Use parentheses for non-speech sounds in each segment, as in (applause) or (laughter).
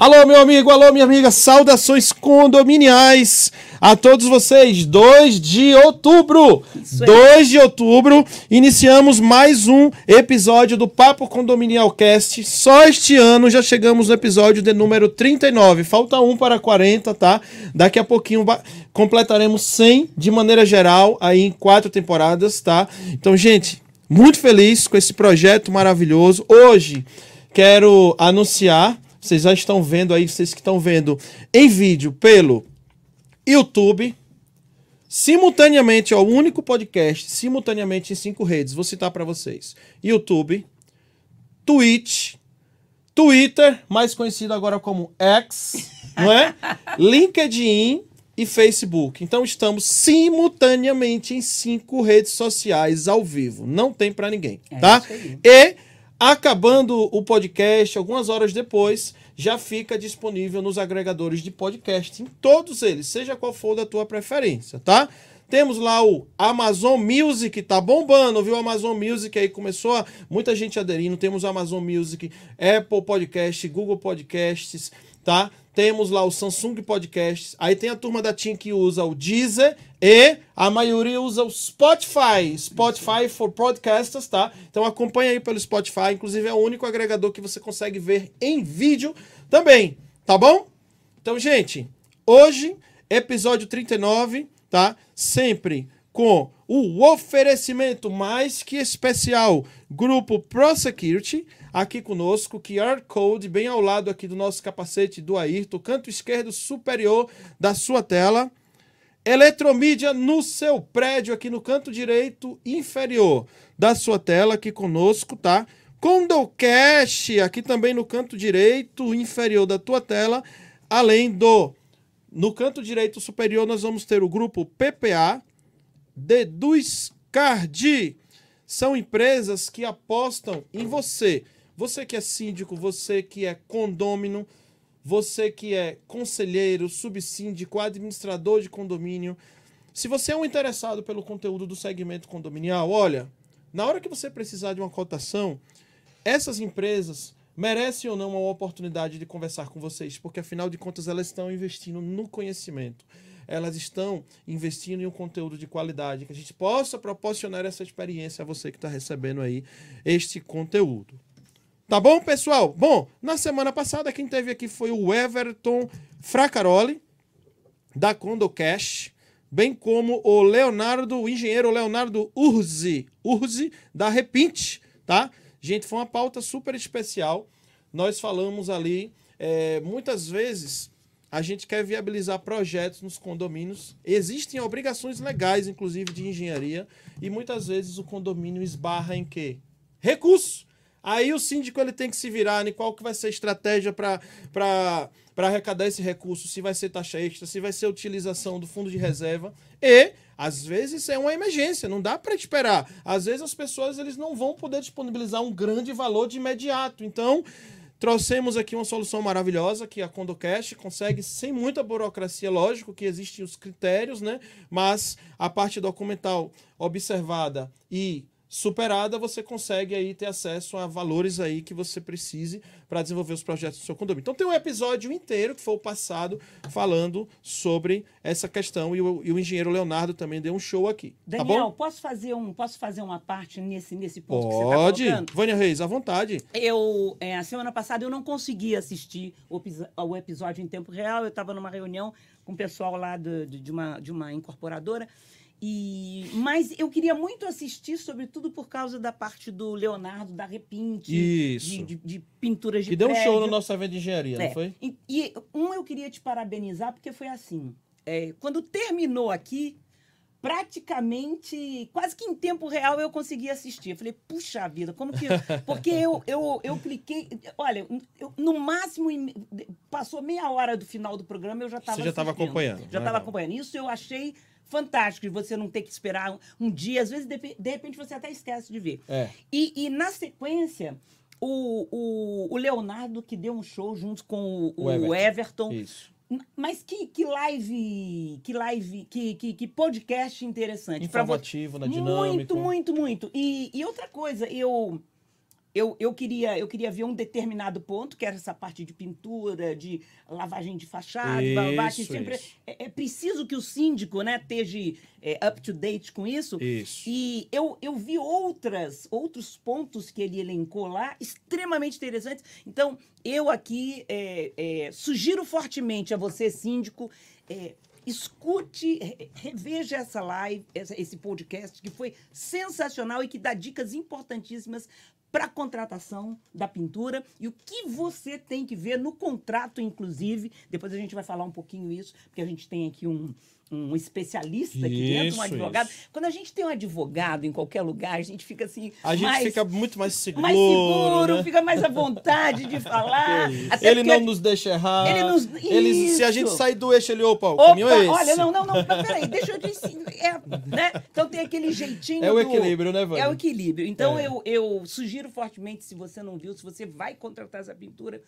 Alô, meu amigo, alô, minha amiga, saudações condominiais a todos vocês. 2 de outubro, 2 de outubro, iniciamos mais um episódio do Papo Condominial Cast. Só este ano já chegamos no episódio de número 39. Falta um para 40, tá? Daqui a pouquinho completaremos 100 de maneira geral, aí em quatro temporadas, tá? Então, gente, muito feliz com esse projeto maravilhoso. Hoje quero anunciar vocês já estão vendo aí, vocês que estão vendo em vídeo pelo YouTube. Simultaneamente, ó, o único podcast, simultaneamente em cinco redes. Vou citar para vocês: YouTube, Twitch, Twitter, mais conhecido agora como X, não é? (laughs) LinkedIn e Facebook. Então estamos simultaneamente em cinco redes sociais ao vivo. Não tem para ninguém, é tá? E Acabando o podcast, algumas horas depois, já fica disponível nos agregadores de podcast, em todos eles, seja qual for da tua preferência, tá? Temos lá o Amazon Music, tá bombando, viu? Amazon Music aí começou muita gente aderindo. Temos Amazon Music, Apple Podcast, Google Podcasts, tá? Temos lá o Samsung Podcasts. Aí tem a turma da TIM que usa o Deezer e a maioria usa o Spotify. Spotify for Podcasters, tá? Então acompanha aí pelo Spotify. Inclusive é o único agregador que você consegue ver em vídeo também, tá bom? Então, gente, hoje, episódio 39, tá? Sempre com o oferecimento mais que especial Grupo ProSecurity aqui conosco, QR Code bem ao lado aqui do nosso capacete do Ayrton, canto esquerdo superior da sua tela. Eletromídia no seu prédio, aqui no canto direito inferior da sua tela, aqui conosco, tá? Condocast, aqui também no canto direito inferior da tua tela, além do no canto direito superior nós vamos ter o grupo PPA, Deduz Card. São empresas que apostam em você você que é síndico, você que é condômino, você que é conselheiro, subsíndico, administrador de condomínio. Se você é um interessado pelo conteúdo do segmento condominial, olha, na hora que você precisar de uma cotação, essas empresas merecem ou não uma oportunidade de conversar com vocês, porque afinal de contas elas estão investindo no conhecimento. Elas estão investindo em um conteúdo de qualidade, que a gente possa proporcionar essa experiência a você que está recebendo aí este conteúdo. Tá bom, pessoal? Bom, na semana passada quem teve aqui foi o Everton Fracaroli, da Condo Cash, bem como o Leonardo, o engenheiro Leonardo Urzi, Urzi da Repinte, tá? Gente, foi uma pauta super especial. Nós falamos ali, é, muitas vezes a gente quer viabilizar projetos nos condomínios. Existem obrigações legais, inclusive de engenharia, e muitas vezes o condomínio esbarra em quê? Recursos. Aí o síndico ele tem que se virar em qual que vai ser a estratégia para arrecadar esse recurso, se vai ser taxa extra, se vai ser utilização do fundo de reserva. E, às vezes, é uma emergência, não dá para esperar. Às vezes as pessoas eles não vão poder disponibilizar um grande valor de imediato. Então, trouxemos aqui uma solução maravilhosa que a Condocast consegue sem muita burocracia, lógico que existem os critérios, né? Mas a parte documental observada e superada, você consegue aí ter acesso a valores aí que você precise para desenvolver os projetos do seu condomínio. Então tem um episódio inteiro que foi o passado falando sobre essa questão e o, e o engenheiro Leonardo também deu um show aqui. Tá Daniel, tá posso fazer um posso fazer uma parte nesse nesse ponto Pode. que você está colocando? Vânia Reis, à vontade. Eu é, a semana passada eu não consegui assistir o, o episódio em tempo real. Eu estava numa reunião com o pessoal lá de, de, uma de uma incorporadora e, mas eu queria muito assistir, sobretudo por causa da parte do Leonardo, da Repinte. De, de, de pinturas de Que deu um show no nosso evento de engenharia, é. não foi? E, e, um eu queria te parabenizar, porque foi assim. É, quando terminou aqui, praticamente, quase que em tempo real, eu consegui assistir. Eu falei, puxa vida, como que. (laughs) Porque eu, eu, eu cliquei. Olha, eu, no máximo, passou meia hora do final do programa, eu já estava. Você já estava acompanhando. Já estava acompanhando. Isso eu achei fantástico de você não ter que esperar um, um dia. Às vezes, de, de, repente, você até esquece de ver. É. E, e, na sequência, o, o, o, Leonardo, que deu um show junto com o, o Everton. Everton. Isso. Mas que, que live, que live, que, que, que podcast interessante. Informativo, na dinâmica. Muito, muito, muito. E, e outra coisa, eu eu, eu, queria, eu queria ver um determinado ponto, que era essa parte de pintura, de lavagem de fachada, que sempre é, é, preciso que o síndico né, esteja é, up to date com isso. isso. E eu, eu vi outras, outros pontos que ele elencou lá, extremamente interessantes. Então, eu aqui é, é, sugiro fortemente a você, síndico, é, escute, reveja essa live, esse podcast que foi sensacional e que dá dicas importantíssimas para a contratação da pintura e o que você tem que ver no contrato, inclusive. Depois a gente vai falar um pouquinho isso, porque a gente tem aqui um, um especialista aqui isso, dentro, um advogado. Isso. Quando a gente tem um advogado em qualquer lugar, a gente fica assim. A gente mais, fica muito mais seguro. Mais seguro, né? fica mais à vontade de (laughs) falar. ele não nos deixa errar. Ele nos, ele, se a gente sair do eixo, ele, opa, o opa, caminho é esse. Olha, não, não, não, não peraí, deixa eu dizer. É, né? Então tem aquele jeitinho. É o equilíbrio, né, Vânia? É o equilíbrio. Então é. eu, eu sugiro fortemente, se você não viu, se você vai contratar essa pintura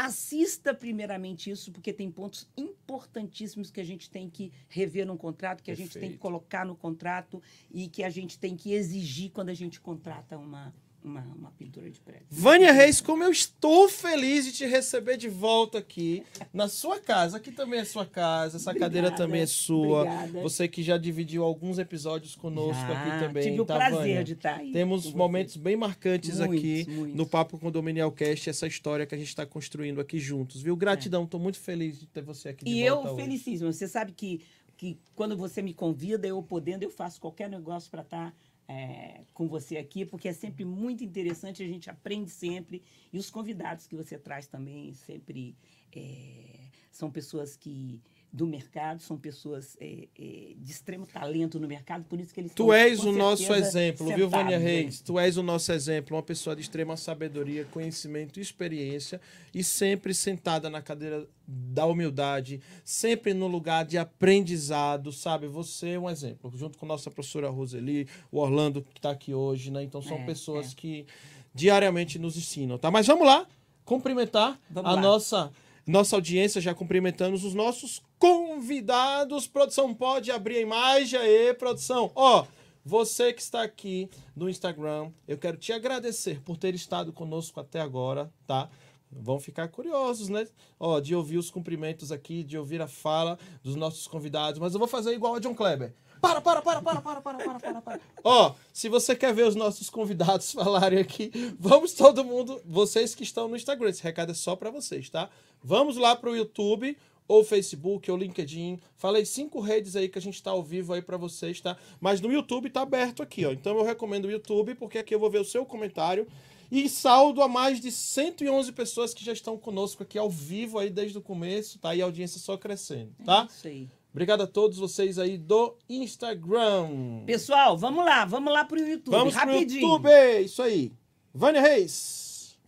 Assista primeiramente isso, porque tem pontos importantíssimos que a gente tem que rever no contrato, que a Perfeito. gente tem que colocar no contrato e que a gente tem que exigir quando a gente contrata uma, uma, uma pintura de prédio. Vânia Reis, como eu estou feliz de te receber de volta aqui na sua casa. Aqui também é sua casa, essa obrigada, cadeira também é sua. Obrigada. Você que já dividiu alguns episódios conosco já, aqui também. Tive o tá, prazer Vânia? de estar aí. Temos momentos bem marcantes muitos, aqui muitos. no Papo Condominial Cast, essa história que a gente está construindo aqui juntos, viu? Gratidão, estou é. muito feliz de ter você aqui de e volta. E eu felicíssimo. Você sabe que, que quando você me convida, eu podendo, eu faço qualquer negócio para estar. Tá é, com você aqui, porque é sempre muito interessante, a gente aprende sempre. E os convidados que você traz também sempre é, são pessoas que do mercado, são pessoas é, é, de extremo talento no mercado, por isso que eles Tu és o nosso exemplo, sentados, viu, Vânia Reis? Né? Tu és o nosso exemplo, uma pessoa de extrema sabedoria, conhecimento e experiência, e sempre sentada na cadeira da humildade, sempre no lugar de aprendizado, sabe? Você é um exemplo, junto com nossa professora Roseli, o Orlando que está aqui hoje, né? Então são é, pessoas é. que diariamente nos ensinam, tá? Mas vamos lá, cumprimentar vamos a lá. nossa nossa audiência, já cumprimentando os nossos convidados. Produção, pode abrir a imagem aí, produção. Ó, você que está aqui no Instagram, eu quero te agradecer por ter estado conosco até agora, tá? Vão ficar curiosos, né? Ó, de ouvir os cumprimentos aqui, de ouvir a fala dos nossos convidados, mas eu vou fazer igual a John Kleber. Para, para, para, para, para, para, para, para, para. Ó, se você quer ver os nossos convidados (laughs) falarem aqui, vamos todo mundo, vocês que estão no Instagram, esse recado é só para vocês, tá? Vamos lá pro YouTube, ou Facebook, ou LinkedIn. Falei cinco redes aí que a gente está ao vivo aí para vocês, tá? Mas no YouTube tá aberto aqui, ó. Então eu recomendo o YouTube, porque aqui eu vou ver o seu comentário. E saldo a mais de 111 pessoas que já estão conosco aqui ao vivo aí desde o começo, tá? E a audiência só crescendo, tá? É isso aí. Obrigado a todos vocês aí do Instagram. Pessoal, vamos lá, vamos lá pro YouTube, vamos rapidinho. Pro YouTube, isso aí. Vânia Reis.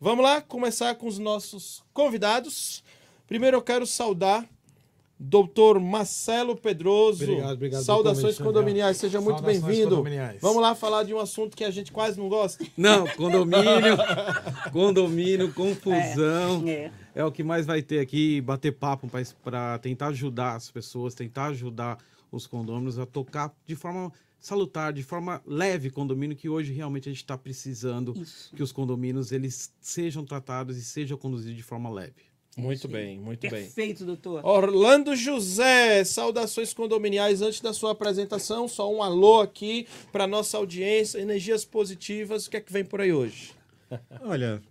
Vamos lá começar com os nossos convidados. Primeiro eu quero saudar Doutor Marcelo Pedroso. Obrigado, obrigado. Saudações condominiais, seja muito bem-vindo. Vamos lá falar de um assunto que a gente quase não gosta. Não, condomínio, (laughs) condomínio, confusão. É, é. é, o que mais vai ter aqui, bater papo para tentar ajudar as pessoas, tentar ajudar os condôminos a tocar de forma salutar, de forma leve condomínio, que hoje realmente a gente está precisando Isso. que os condomínios eles sejam tratados e sejam conduzidos de forma leve. Muito bem, muito Perfeito, bem. Perfeito, doutor. Orlando José, saudações condominiais. Antes da sua apresentação, só um alô aqui para nossa audiência, energias positivas. O que é que vem por aí hoje? (laughs) Olha,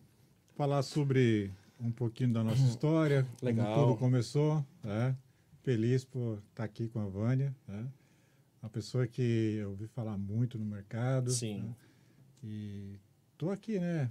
falar sobre um pouquinho da nossa história, Legal. como tudo começou. Né? Feliz por estar aqui com a Vânia. Né? Uma pessoa que eu ouvi falar muito no mercado. Sim. Né? E estou aqui, né?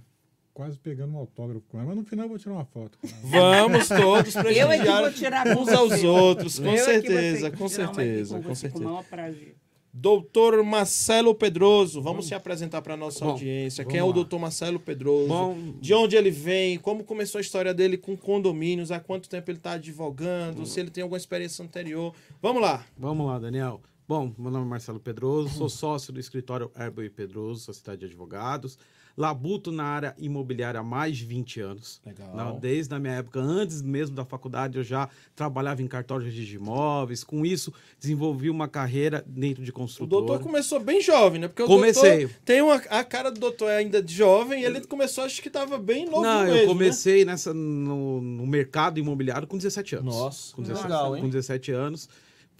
Quase pegando um autógrafo com ela, mas no final eu vou tirar uma foto. (laughs) Vamos todos prestigiar eu é que vou tirar uns aos outros, com eu certeza, é com certeza, com, com certeza. Com. Doutor Marcelo Pedroso, vamos Bom. se apresentar para a nossa Bom, audiência. Quem é o doutor Marcelo Pedroso? Bom. De onde ele vem? Como começou a história dele com condomínios? Há quanto tempo ele está advogando? Se ele tem alguma experiência anterior? Vamos lá. Vamos lá, Daniel. Bom, meu nome é Marcelo Pedroso, sou sócio do escritório Herbo e Pedroso, Sociedade de Advogados. Labuto na área imobiliária há mais de 20 anos. Legal. Não, desde a minha época, antes mesmo da faculdade, eu já trabalhava em cartórios de imóveis. Com isso, desenvolvi uma carreira dentro de O construtora. doutor começou bem jovem, né? Porque o Comecei. doutor tem uma, a cara do doutor é ainda de jovem e ele começou, acho que tava bem novo Não, mesmo, eu né? comecei nessa, no, no mercado imobiliário com 17 anos. Nossa, com que 17, legal, hein? com 17 anos.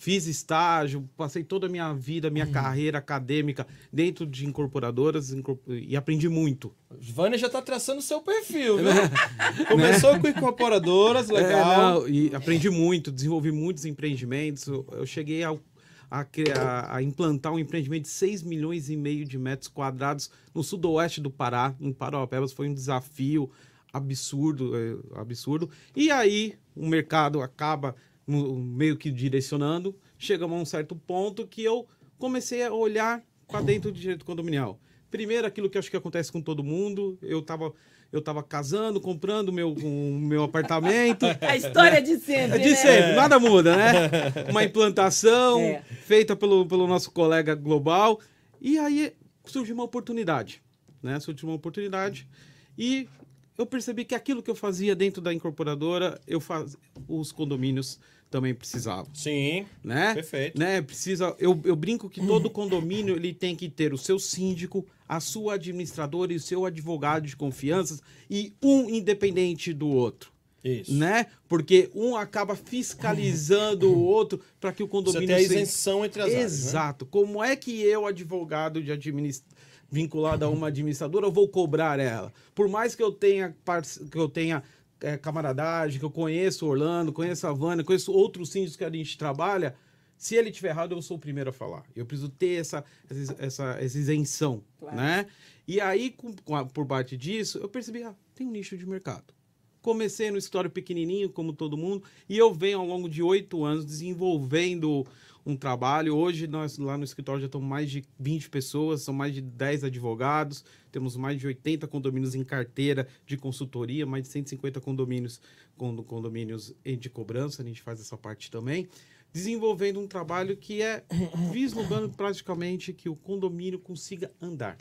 Fiz estágio, passei toda a minha vida, minha Uhum. carreira acadêmica dentro de incorporadoras incorpor- e aprendi muito. Vânia já tá traçando seu perfil, viu? (laughs) (laughs) Começou com incorporadoras, É, legal. não, e aprendi muito, desenvolvi muitos empreendimentos. Eu, cheguei a, criar- a implantar um empreendimento de 6 milhões e meio de metros quadrados no sudoeste do Pará, em Parauapebas. Foi um desafio absurdo, é, absurdo. E aí o mercado acaba meio que direcionando. Chegamos a um certo ponto que eu comecei a olhar para dentro do direito condominial. Primeiro, aquilo que acho que acontece com todo mundo. Eu estava eu tava casando, comprando meu, o meu apartamento. (laughs) A história de sempre, É de né? sempre, nada muda, né? (laughs) Uma implantação É. feita pelo, pelo nosso colega global. E aí surgiu uma oportunidade, né? Surgiu uma oportunidade e eu percebi que aquilo que eu fazia dentro da incorporadora, eu faz... os condomínios também precisavam, Sim, né? perfeito. né? Precisa, eu, eu brinco que todo condomínio ele tem que ter o seu síndico, a sua administradora e o seu advogado de confiança e um independente do outro Isso. né? Porque um acaba fiscalizando o outro para que o Você condomínio tem a isenção entre as áreas, né? Exato. Como é que eu, advogado de administ... vinculado a uma administradora, eu vou cobrar ela? Por mais que eu tenha que eu tenha é, camaradagem, que eu conheço Orlando, conheço a Vânia, conheço outros síndicos que a gente trabalha, se ele tiver errado, eu sou o primeiro a falar. Eu preciso ter essa, essa, essa, essa isenção, Claro. né? E aí, com, com a- por parte disso, eu percebi, ah, tem um nicho de mercado. Comecei no escritório pequenininho, como todo mundo, e eu venho ao longo de oito anos desenvolvendo um trabalho. Hoje, nós lá no escritório já estamos mais de 20 pessoas, são mais de 10 advogados, temos mais de 80 condomínios em carteira de consultoria, mais de 150 condomínios, condo- condomínios de cobrança, a gente faz essa parte também. Desenvolvendo um trabalho que é vislumbrando praticamente que o condomínio consiga andar.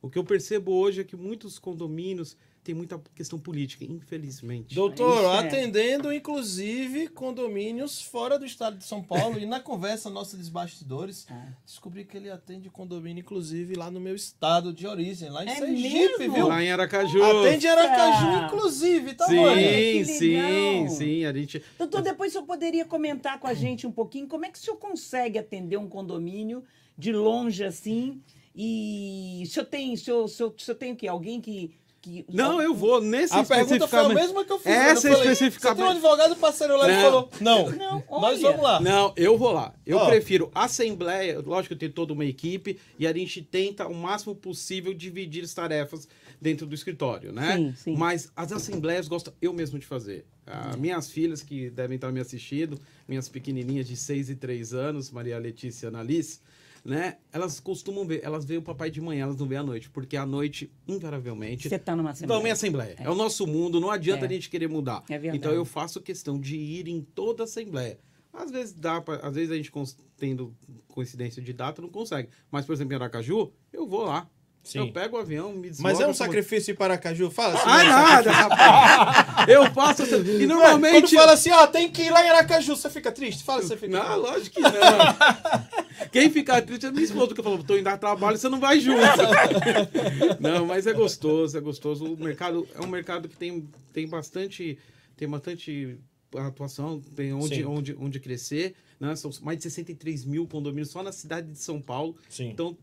O que eu percebo hoje é que muitos condomínios têm muita questão política, infelizmente. Doutor, é. atendendo inclusive condomínios fora do estado de São Paulo e na conversa nossa dos bastidores, Ah. descobri que ele atende condomínio inclusive lá no meu estado de origem, lá em É Sergipe, mesmo? viu? Lá em Aracaju. Atende Aracaju inclusive, tá Sim, bom? que sim, sim. A gente. Doutor, depois o senhor poderia comentar com a gente um pouquinho como é que o senhor consegue atender um condomínio de longe assim? E o senhor tem, o senhor, o senhor, o senhor tem o quê? Alguém que. Que Não, eu vou nesse A pergunta foi a especificamente- mesma que eu fiz. Essa eu falei, especificamente- Você tem um advogado parceiro lá e falou: Não, Não, nós olha. vamos lá. Não, eu vou lá. Eu Ó. prefiro assembleia. Lógico que eu tenho toda uma equipe e a gente tenta o máximo possível dividir as tarefas dentro do escritório, né? Sim, sim. Mas as assembleias gosto eu mesmo de fazer. Ah, minhas filhas que devem estar me assistindo, minhas pequenininhas de 6 e 3 anos, Maria Letícia e Annalise, né? Elas costumam ver, elas veem o papai de manhã, elas não veem à noite, porque à noite, invariavelmente, Você está numa assembleia. Em assembleia. É. o nosso mundo, não adianta É. a gente querer mudar. É verdade. então eu faço questão de ir em toda a assembleia. Às vezes dá pra, às vezes a gente tendo coincidência de data não consegue. Mas por exemplo, em Aracaju, eu vou lá. Sim. Eu pego o avião, me desloco. Mas é um como- sacrifício ir para Aracaju? Fala assim. Ah, nada, rapaz. Eu faço e (laughs) Ué, normalmente Quando fala assim, ó, tem que ir lá em Aracaju, você fica triste? Fala se você fica Não, lógico que não. Quem fica triste é minha esposa, que falou, tô indo dar trabalho, você não vai junto. (laughs) não, mas é gostoso, é gostoso. O mercado é um mercado que tem, tem bastante tem bastante atuação, tem onde, Sim. onde, onde crescer. Né? São mais de 63 mil condomínios só na cidade de São Paulo. Sim. Então,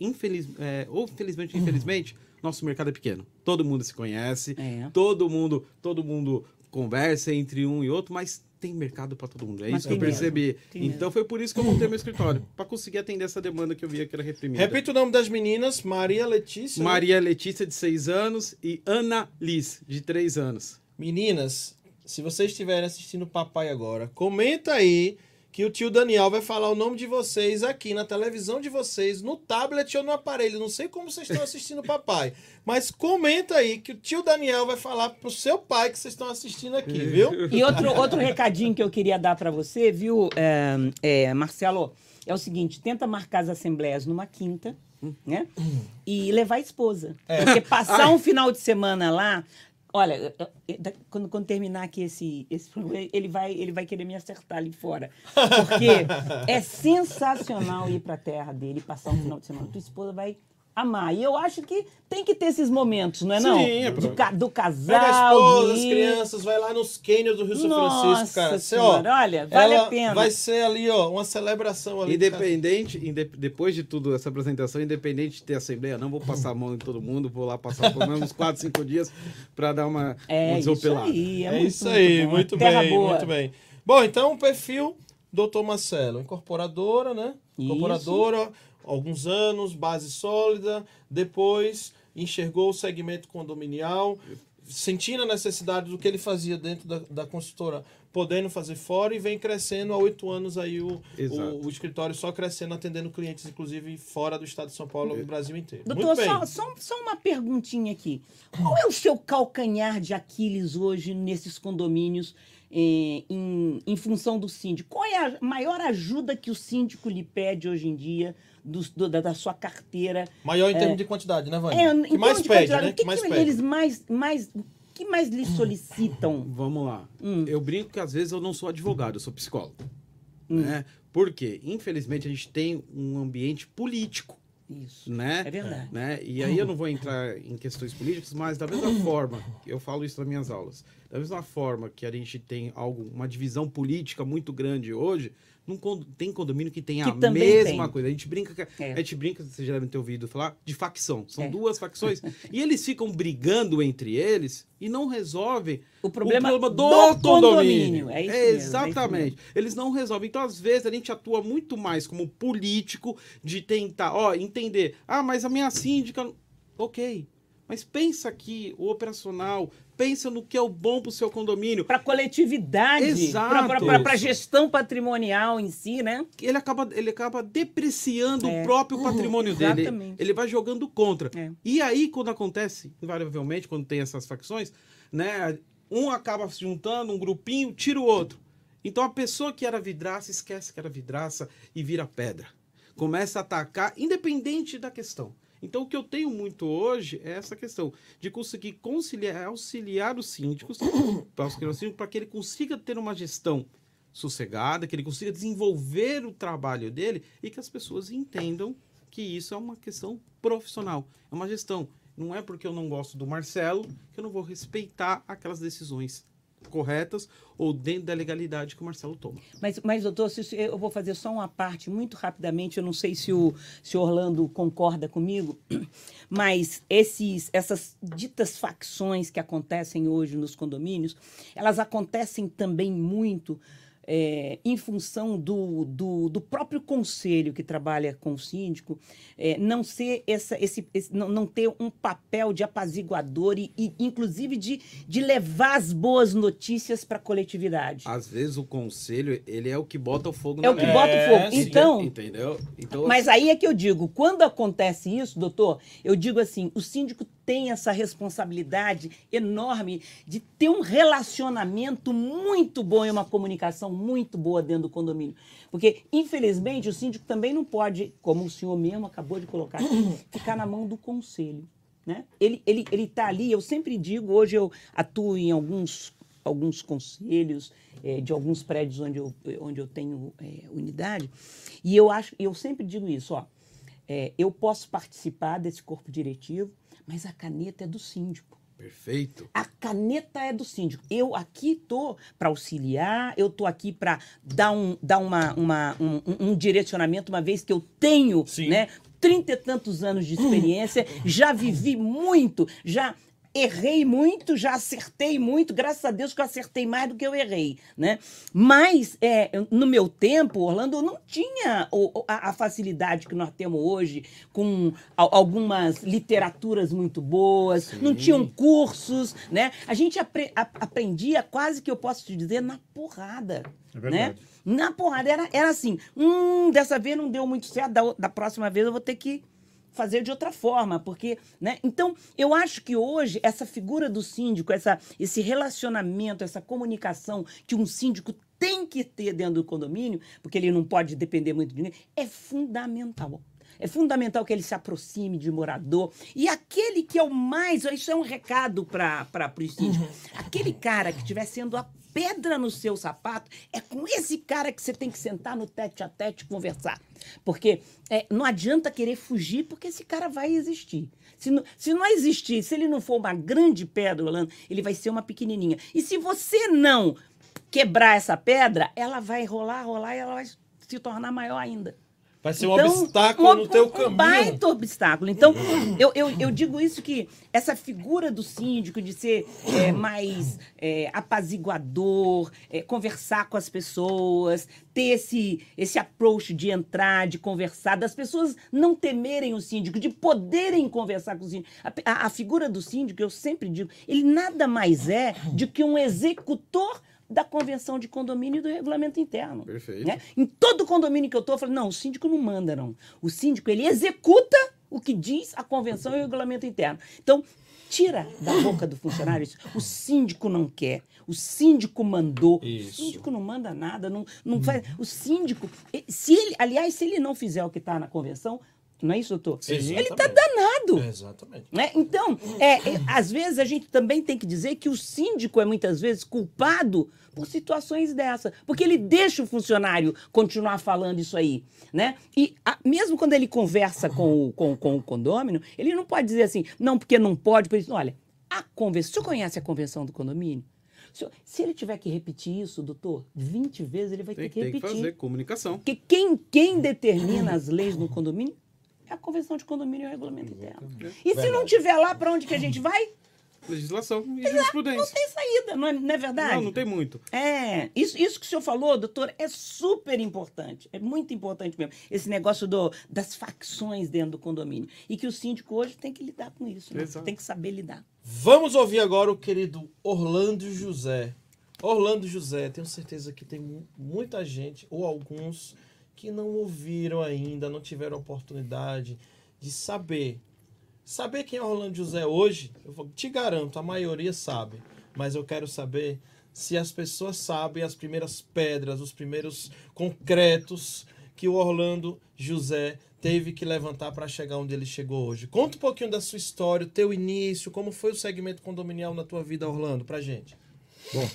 infeliz, é, ou felizmente, infelizmente, nosso mercado é pequeno. Todo mundo se conhece, É. todo mundo, todo mundo conversa entre um e outro, mas tem mercado para todo mundo. É Mas isso que eu mesmo, percebi. tem Então foi por isso que eu montei meu escritório, para conseguir atender essa demanda que eu via que era reprimida. Repita o nome das meninas, Maria Letícia. né? Maria Letícia de 6 anos e Ana Liz de 3 anos. Meninas, se vocês estiverem assistindo o papai agora, comenta aí que o tio Daniel vai falar o nome de vocês aqui na televisão de vocês, no tablet ou no aparelho. Não sei como vocês estão assistindo o papai, mas comenta aí que o tio Daniel vai falar pro seu pai que vocês estão assistindo aqui, viu? E outro, outro recadinho que eu queria dar para você, viu, é, é, Marcelo, é o seguinte: tenta marcar as assembleias numa quinta. Né? E levar a esposa. É. Porque passar um final de semana lá, Olha, quando, quando terminar aqui esse, esse ele vai, ele vai querer me acertar ali fora. Porque é sensacional ir para a terra dele, passar um final de semana. Tua esposa vai amar. E eu acho que tem que ter esses momentos, não é não? Sim, é Do, ca, do casal. Pega a esposa, de... as crianças, vai lá nos cânions do Rio São Nossa Francisco, cara. Você, senhora, ó, olha, vale ela a pena. Vai ser ali, ó, uma celebração ali. Independente, indep, depois de tudo, essa apresentação, independente de ter assembleia, não vou passar a mão em todo mundo, vou lá passar pelo menos uns 4, 5 dias para dar uma, é desopelada. Isso aí, é, É muito, isso aí, muito, muito, bem, boa. muito bem. Bom, então o perfil Dr. Marcelo, incorporadora, né? Isso. Alguns anos, base sólida, depois enxergou o segmento condominial, sentindo a necessidade do que ele fazia dentro da, da consultora, podendo fazer fora e vem crescendo há oito anos aí o, o, o escritório só crescendo, atendendo clientes, inclusive, fora do estado de São Paulo e do Brasil inteiro. Doutor, Muito bem. só, só, só uma perguntinha aqui. Qual é o seu calcanhar de Aquiles hoje nesses condomínios eh, em, em função do síndico? Qual é a maior ajuda que o síndico lhe pede hoje em dia do- do- da, da sua carteira? Maior em termos de quantidade, né, Vânia? É, em que mais pede, quantidade, né? O que, mais que pede. eles mais, mais, o que mais lhe solicitam? Vamos lá. Hum. Eu brinco que às vezes eu não sou advogado, eu sou psicólogo. Né? Por quê? Infelizmente a gente tem um ambiente político. Isso. Né? É verdade. Né? E aí eu não vou entrar em questões políticas, mas da mesma (coughs) forma, eu falo isso nas minhas aulas, da mesma forma que a gente tem algo, uma divisão política muito grande hoje, não tem condomínio que tem Que a mesma tem. coisa. A gente brinca, que- É. a gente brinca, vocês já devem ter ouvido falar, de facção. São É. duas facções. e eles ficam brigando entre eles e não resolvem O problema do, do condomínio. condomínio. É isso mesmo, é isso Exatamente. Eles não resolvem. Então, às vezes, a gente atua muito mais como político de tentar, ó, entender. Ah, mas a minha síndica. Ok. Mas pensa aqui, o operacional, pensa no que é o bom pro seu condomínio. Para coletividade, Exato. para a gestão patrimonial em si, né? Ele acaba, ele acaba depreciando É. o próprio patrimônio dele. Exatamente. Ele vai jogando contra. É. E aí, quando acontece, invariavelmente, quando tem essas facções, né? Um acaba se juntando, um grupinho, tira o outro. Então a pessoa que era vidraça esquece que era vidraça e vira pedra. Começa a atacar, independente da questão. Então o que eu tenho muito hoje é essa questão de conseguir conciliar, auxiliar os síndicos, (coughs) para que ele consiga ter uma gestão sossegada, que ele consiga desenvolver o trabalho dele e que as pessoas entendam que isso é uma questão profissional, é uma gestão. Não é porque eu não gosto do Marcelo que eu não vou respeitar aquelas decisões corretas ou dentro da legalidade que o Marcelo toma. Mas, mas doutor, eu vou fazer só uma parte muito rapidamente. Eu não sei se o, se o Orlando concorda comigo, (clears throat) mas esses, essas ditas facções que acontecem hoje nos condomínios, elas acontecem também muito é, em função do, do, do próprio conselho que trabalha com o síndico é, não ser essa, esse, esse- não, não ter um papel de apaziguador e, e, inclusive de, de levar as boas notícias para a coletividade. Às vezes o conselho, ele é o que bota o fogo É na o que bota o fogo. sim. Então, Entendeu? Então, mas aí é que eu digo, quando acontece isso, doutor, eu digo assim, o síndico tem essa responsabilidade enorme de ter um relacionamento muito bom e uma comunicação muito boa dentro do condomínio. Porque, infelizmente, o síndico também não pode, como o senhor mesmo acabou de colocar, (coughs) ficar na mão do conselho. Né? Ele ele ele está ali, eu sempre digo, hoje eu atuo em alguns, alguns conselhos eh, de alguns prédios onde eu, onde eu tenho eh, unidade, e eu acho, eu sempre digo isso, ó, eh, eu posso participar desse corpo diretivo, mas a caneta é do síndico. Perfeito. A caneta é do síndico. Eu aqui tô para auxiliar, eu tô aqui para dar, um, dar uma, uma- um, um- direcionamento, uma vez que eu tenho, Sim. né, trinta e tantos anos de experiência, (laughs) já vivi muito, já errei muito, já acertei muito, graças a Deus que eu acertei mais do que eu errei, né? Mas é, no meu tempo, Orlando não tinha a, facilidade que nós temos hoje, com algumas literaturas muito boas, Sim. não tinham cursos, né? A gente apre, aprendia quase que eu posso te dizer na porrada, é né? Na porrada era, era assim, hum, dessa vez não deu muito certo, da, da próxima vez eu vou ter que fazer de outra forma, porque, né? Então, eu acho que hoje essa figura do síndico, essa, esse relacionamento, essa comunicação que um síndico tem que ter dentro do condomínio, porque ele não pode depender muito de ninguém, é fundamental. É fundamental que ele se aproxime de morador. E aquele que é o mais. Isso é um recado para o síndico. Aquele cara que estiver sendo a pedra no seu sapato, é com esse cara que você tem que sentar no tete a tete e conversar. Porque é, não adianta querer fugir, porque esse cara vai existir. Se não, se não existir, se ele não for uma grande pedra, Orlando, ele vai ser uma pequenininha. E se você não quebrar essa pedra, ela vai rolar, rolar e ela vai se tornar maior ainda. Vai ser um então, obstáculo um, no teu um caminho. Um baita obstáculo. Então, eu, eu, eu, digo isso que essa figura do síndico de ser é, mais é, apaziguador, é, conversar com as pessoas, ter esse, esse approach de entrar, de conversar, das pessoas não temerem o síndico, de poderem conversar com o síndico. A, a, a figura do síndico, eu sempre digo, ele nada mais é do que um executor da convenção de condomínio e do regulamento interno. Perfeito. Né? Em todo condomínio que eu estou, eu falo, não, o síndico não manda, não. O síndico, ele executa o que diz a convenção e o regulamento interno. Então, tira da boca do funcionário isso. O síndico não quer, o síndico mandou. Isso. O síndico não manda nada, não, não faz. O síndico, se ele, aliás, se ele não fizer o que está na convenção, não é isso, doutor? Sim, ele está danado. exatamente. Né? Então, é, é, às vezes a gente também tem que dizer que o síndico é muitas vezes culpado por situações dessa, porque ele deixa o funcionário continuar falando isso aí, né? E a, mesmo quando ele conversa com o, com, com o condômino, ele não pode dizer assim, não, porque não pode, por isso, olha, a convenção, o senhor conhece a convenção do condomínio? Se ele tiver que repetir isso, doutor, 20 vezes ele vai tem, ter que repetir. Tem que fazer comunicação. Porque quem, quem determina as leis no condomínio é a convenção de condomínio e o regulamento interno. E se não tiver lá, para onde que a gente vai? Legislação e jurisprudência. Não tem saída, não é, não é, verdade? Não, não tem muito. É, isso, isso que o senhor falou, doutor, é super importante. É muito importante mesmo. Esse negócio do, das facções dentro do condomínio. E que o síndico hoje tem que lidar com isso. Né? Tem que saber lidar. Vamos ouvir agora o querido Orlando José. Orlando José, tenho certeza que tem muita gente, ou alguns, que não ouviram ainda, não tiveram oportunidade de saber. Saber quem é Orlando José hoje, eu te garanto, a maioria sabe. Mas eu quero saber se as pessoas sabem as primeiras pedras, os primeiros concretos que o Orlando José teve que levantar para chegar onde ele chegou hoje. Conta um pouquinho da sua história, o teu início, como foi o segmento condominial na tua vida, Orlando, pra gente. Bom,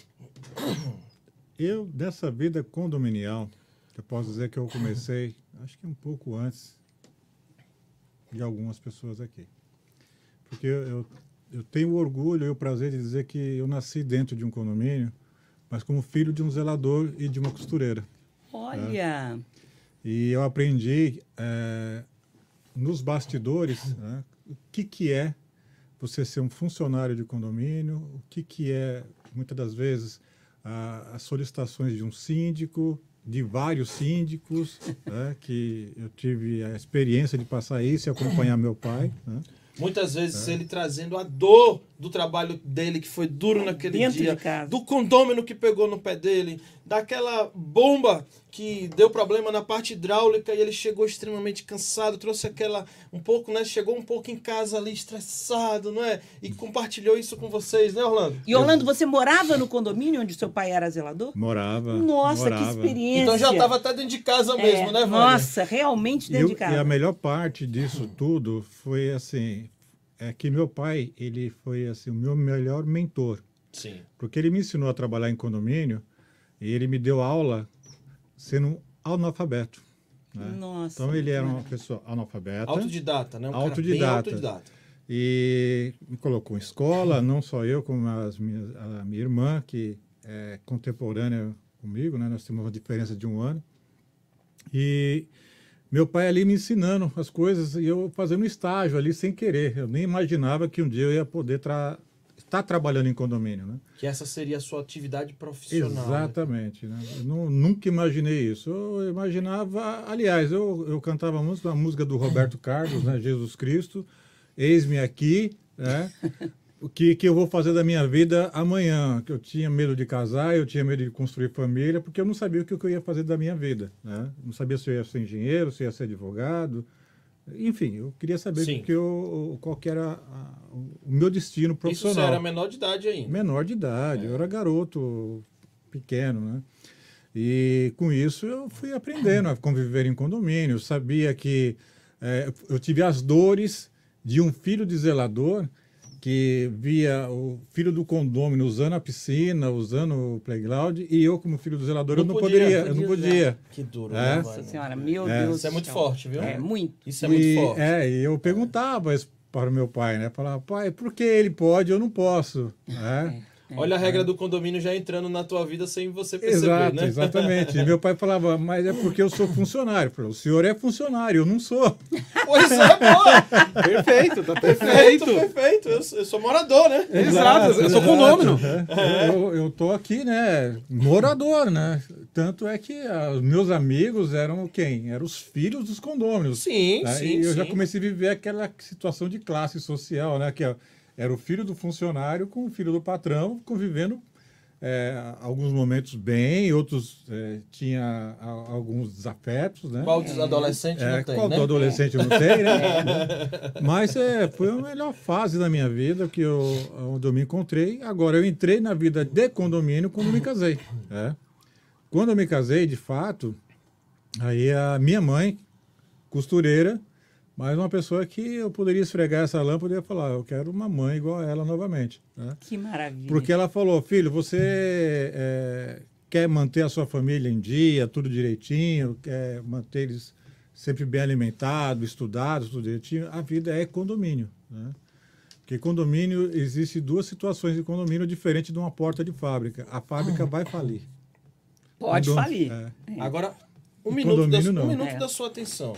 eu dessa vida condominial, eu posso dizer que eu comecei, acho que um pouco antes de algumas pessoas aqui. Porque eu, eu tenho o orgulho e o prazer de dizer que eu nasci dentro de um condomínio, mas como filho de um zelador e de uma costureira. Olha! Né? E eu aprendi é, nos bastidores né, o que, que é você ser um funcionário de condomínio, o que, que é, muitas das vezes, a, as solicitações de um síndico, de vários síndicos, (laughs) né, que eu tive a experiência de passar isso e acompanhar meu pai. Né. Muitas vezes é. ele trazendo a dor do trabalho dele, que foi duro naquele Dentro dia, de casa. do condômino que pegou no pé dele, daquela bomba que deu problema na parte hidráulica e ele chegou extremamente cansado, trouxe aquela um pouco, né? Chegou um pouco em casa ali estressado, não é? E compartilhou isso com vocês, né, Orlando? E Orlando, você morava no condomínio onde seu pai era zelador? Morava. Nossa, morava. que experiência. Então já estava até dentro de casa mesmo, é, né, Vânia? Nossa, realmente dentro e, de casa. E a melhor parte disso tudo foi assim, é que meu pai, ele foi assim o meu melhor mentor. Sim. Porque ele me ensinou a trabalhar em condomínio e ele me deu aula sendo analfabeto. Né? Nossa. Então ele era uma pessoa analfabeta. Autodidata, né? Um autodidata. autodidata. E me colocou em escola, não só eu, como as minhas, a minha irmã, que é contemporânea comigo, né? Nós temos uma diferença de um ano. E meu pai ali me ensinando as coisas e eu fazendo estágio ali sem querer. Eu nem imaginava que um dia eu ia poder tra estar trabalhando em condomínio, né? Que essa seria a sua atividade profissional. né? Exatamente. Né? Não- nunca imaginei isso. Eu imaginava, aliás, eu, eu cantava música, a música do Roberto Carlos, né? Jesus Cristo, eis-me aqui, né? O que, que eu vou fazer da minha vida amanhã? Que eu tinha medo de casar, eu tinha medo de construir família, porque eu não sabia o que eu ia fazer da minha vida, né? Não sabia se eu ia ser engenheiro, se eu ia ser advogado. Enfim, eu queria saber Sim. que eu, qual que era a- o meu destino Isso profissional. você era menor de idade ainda. Menor de idade, eu era garoto pequeno, né? E com isso eu fui aprendendo a conviver em condomínio. Eu sabia que eh, eu tive as dores de um filho de zelador que via o filho do condomínio usando a piscina, usando o playground, e eu, como filho do zelador, eu não poderia, eu não podia. Que duro, É. né, Nossa senhora, meu É. Deus. Isso é muito forte, viu? É, muito. Isso é muito e, forte. É, e eu perguntava isso para o meu pai, né? Falava, pai, por que ele pode e eu não posso? É. Olha a regra do condomínio já entrando na tua vida sem você perceber, Exato, né? exatamente. E meu pai falava, mas é porque eu sou funcionário. Falei, o senhor é funcionário, eu não sou. Pois é, pô! Perfeito, tá Perfeito, perfeito. perfeito. Eu, sou- eu sou morador, né? Exato, eu sou exato. condômino. É, Eu, eu tô aqui, né, morador, né? Tanto é que ah, os meus amigos eram quem? Eram os filhos dos condôminos. Sim, né? sim, E eu já sim. comecei a viver aquela situação de classe social, né? Que era o filho do funcionário com o filho do patrão convivendo é, alguns momentos bem, outros é, tinha a- alguns desafetos, né? Qual dos adolescentes É, não tem, qual né? do adolescente não tem, né? (laughs) Mas é, foi a melhor fase da minha vida que eu, onde eu me encontrei. Agora, eu entrei na vida de condomínio quando me casei. né? Quando eu me casei, de fato, aí a minha mãe, costureira, mas uma pessoa que eu poderia esfregar essa lâmpada e falar, eu quero uma mãe igual a ela novamente. Né? Que maravilha. Porque ela falou, filho, você é, quer manter a sua família em dia, tudo direitinho, quer manter eles sempre bem alimentados, estudados, tudo direitinho. A vida é condomínio. Né? Porque condomínio, existe duas situações de condomínio diferente de uma porta de fábrica. A fábrica vai falir. Pode Condom- falir. é. Agora, um E minuto, da, um minuto É. da sua atenção.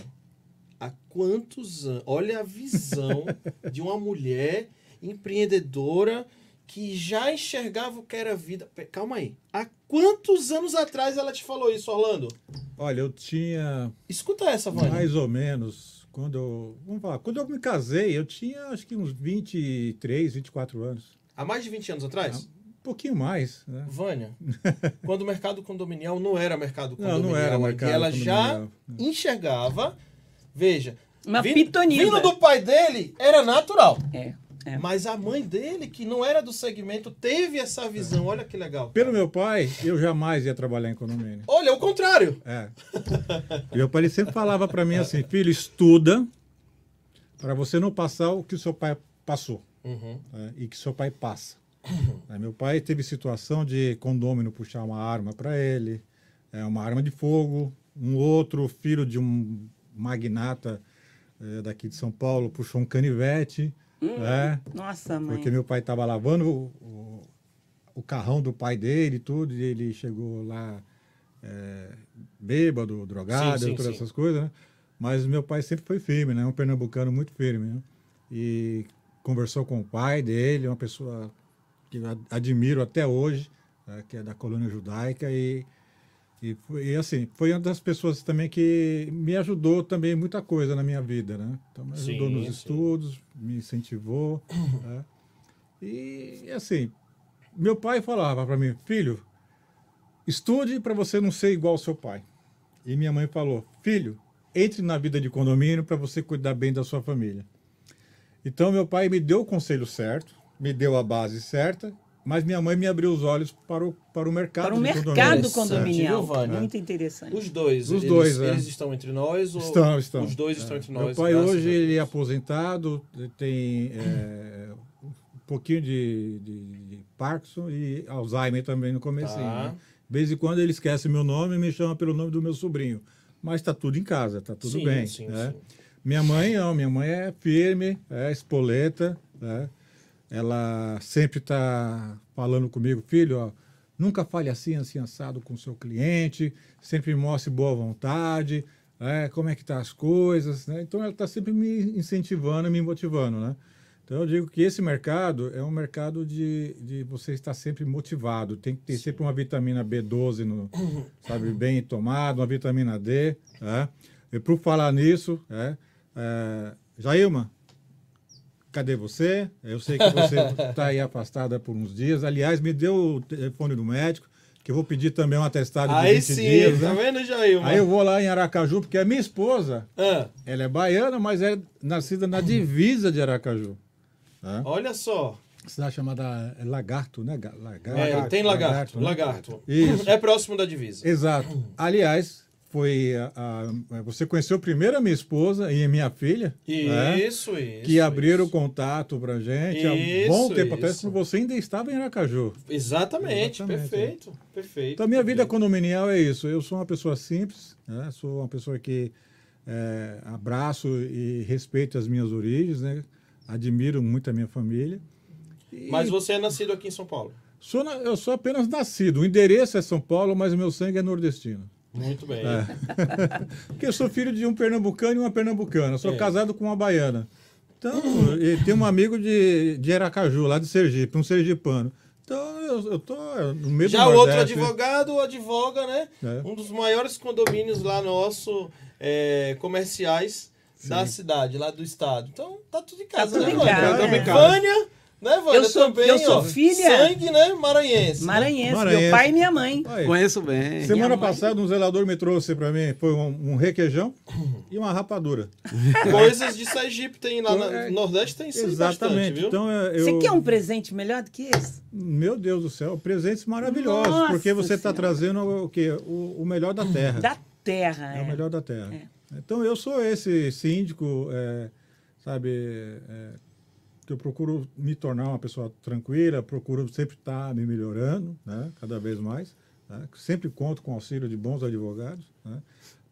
Há quantos anos? Olha a visão (laughs) de uma mulher empreendedora que já enxergava o que era vida. Calma aí. Há quantos anos atrás ela te falou isso, Orlando? Olha, eu tinha Escuta essa, Vânia. mais ou menos, quando eu, vamos falar, quando eu me casei, eu tinha acho que uns 23, 24 anos. Há mais de 20 anos atrás? Um pouquinho mais, né? Vânia, (laughs) quando o mercado condominial não era mercado Não, condominial, não era ainda, mercado ela já condominial. enxergava, veja, Uma vindo, pitonisa. vindo do pai dele, era natural. É, é. Mas a mãe dele, que não era do segmento, teve essa visão. Olha que legal. Pelo meu pai, eu jamais ia trabalhar em condomínio. Olha, o contrário. É. (laughs) Meu pai sempre falava para mim assim, filho, estuda para você não passar o que o seu pai passou Uhum. né, e que seu pai passa. Aí meu pai teve situação de condômino puxar uma arma para ele, é, uma arma de fogo. Um outro filho de um magnata é, daqui de São Paulo puxou um canivete. né? Nossa, mãe. Porque meu pai estava lavando o, o, o carrão do pai dele e tudo, e ele chegou lá é, bêbado, drogado, Sim, sim, todas sim. essas coisas, né? Mas meu pai sempre foi firme, né? Um pernambucano muito firme, né? E conversou com o pai dele, uma pessoa que admiro até hoje, né? que é da colônia judaica e e, foi, e assim, foi uma das pessoas também que me ajudou também muita coisa na minha vida, né? Então, me ajudou Sim, nos sim. estudos, me incentivou. (clears throat) né? E assim, meu pai falava para mim, filho, estude para você não ser igual ao seu pai. E minha mãe falou, filho, entre na vida de condomínio para você cuidar bem da sua família. Então, meu pai me deu o conselho certo, me deu a base certa, mas minha mãe me abriu os olhos para o, para o mercado Para o de mercado Interessante, condominial. viu, Vânia? Muito interessante. Os dois. Os eles, dois, é. eles estão entre nós? Ou Estão, estão. Os dois estão É. entre nós. Meu pai hoje ele é aposentado, tem é, um pouquinho de, de, de Parkinson e Alzheimer também no comecinho. Tá. né? De vez em quando ele esquece meu nome e me chama pelo nome do meu sobrinho. Mas está tudo em casa, está tudo Sim, bem. sim, né? sim. Minha mãe não, minha mãe é firme, é espoleta, né? Ela sempre está falando comigo, filho, ó, nunca fale assim, assim, assado com o seu cliente, sempre mostre boa vontade, é, como é que tá as coisas, né? Então ela está sempre me incentivando, me motivando, né? Então eu digo que esse mercado é um mercado de, de você estar sempre motivado. Tem que ter Sim. sempre uma vitamina B12, no, (coughs) sabe, bem tomada, uma vitamina D. É? E por falar nisso, é, é, Jailma, cadê você? Eu sei que você está (laughs) aí afastada por uns dias. Aliás, me deu o telefone do médico que eu vou pedir também um atestado de Aí 20 sim, dias. tá né? vendo, Jair? Aí eu vou lá em Aracaju, porque a minha esposa, Ah, ela é baiana, mas é nascida na divisa de Aracaju. né? olha só. Cidade chamada é Lagarto, né? Ga- Lagarto, É, tem lagarto, né? lagarto. Isso. É próximo da divisa. Exato. Aliás, foi a, a- você conheceu primeiro a minha esposa e a minha filha, né? Isso, isso. que abriram isso. contato pra gente há Isso, bom tempo atrás, isso. quando você ainda estava em Aracaju. Exatamente, Exatamente, perfeito, perfeito. Então, a minha vida perfeito. condominial é isso. Eu sou uma pessoa simples, né? sou uma pessoa que é, abraço e respeito as minhas origens, né? admiro muito a minha família. E Mas você é nascido aqui em São Paulo. sou na- eu sou apenas nascido. O endereço é São Paulo, mas o meu sangue é nordestino. Muito bem. É. (laughs) Porque eu sou filho de um pernambucano e uma pernambucana. Sou É. casado com uma baiana. Então, e tem um amigo de, de Aracaju, lá de Sergipe, um sergipano. Então, eu, eu tô no meio Já do o outro Nordeste. advogado advoga, né? É. Um dos maiores condomínios lá nosso, é, comerciais da cidade, lá do estado. Então, tá tudo em casa, tudo né, em Vânia? casa, é. casa. Vânia, né, Vânia? Eu sou- também, eu sou ó, filha- Sangue, né? Maranhense. Maranhense, Maranhense. meu pai e minha mãe. Conheço bem. semana mãe- passada, um zelador me trouxe para mim, foi um, um requeijão e uma rapadura. (laughs) Coisas de Sergipe tem lá no é- Nordeste, tem sim Exatamente. bastante, viu? Então, é, eu, Você quer um presente melhor do que esse? Meu Deus do céu, presentes maravilhosos, Nossa porque você está trazendo o, quê? O, o melhor da terra. Da terra, É é. o melhor da terra. É. Então eu sou esse síndico, é, sabe, é, que eu procuro me tornar uma pessoa tranquila, procuro sempre estar me melhorando, né, cada vez mais. né, sempre conto com o auxílio de bons advogados, né,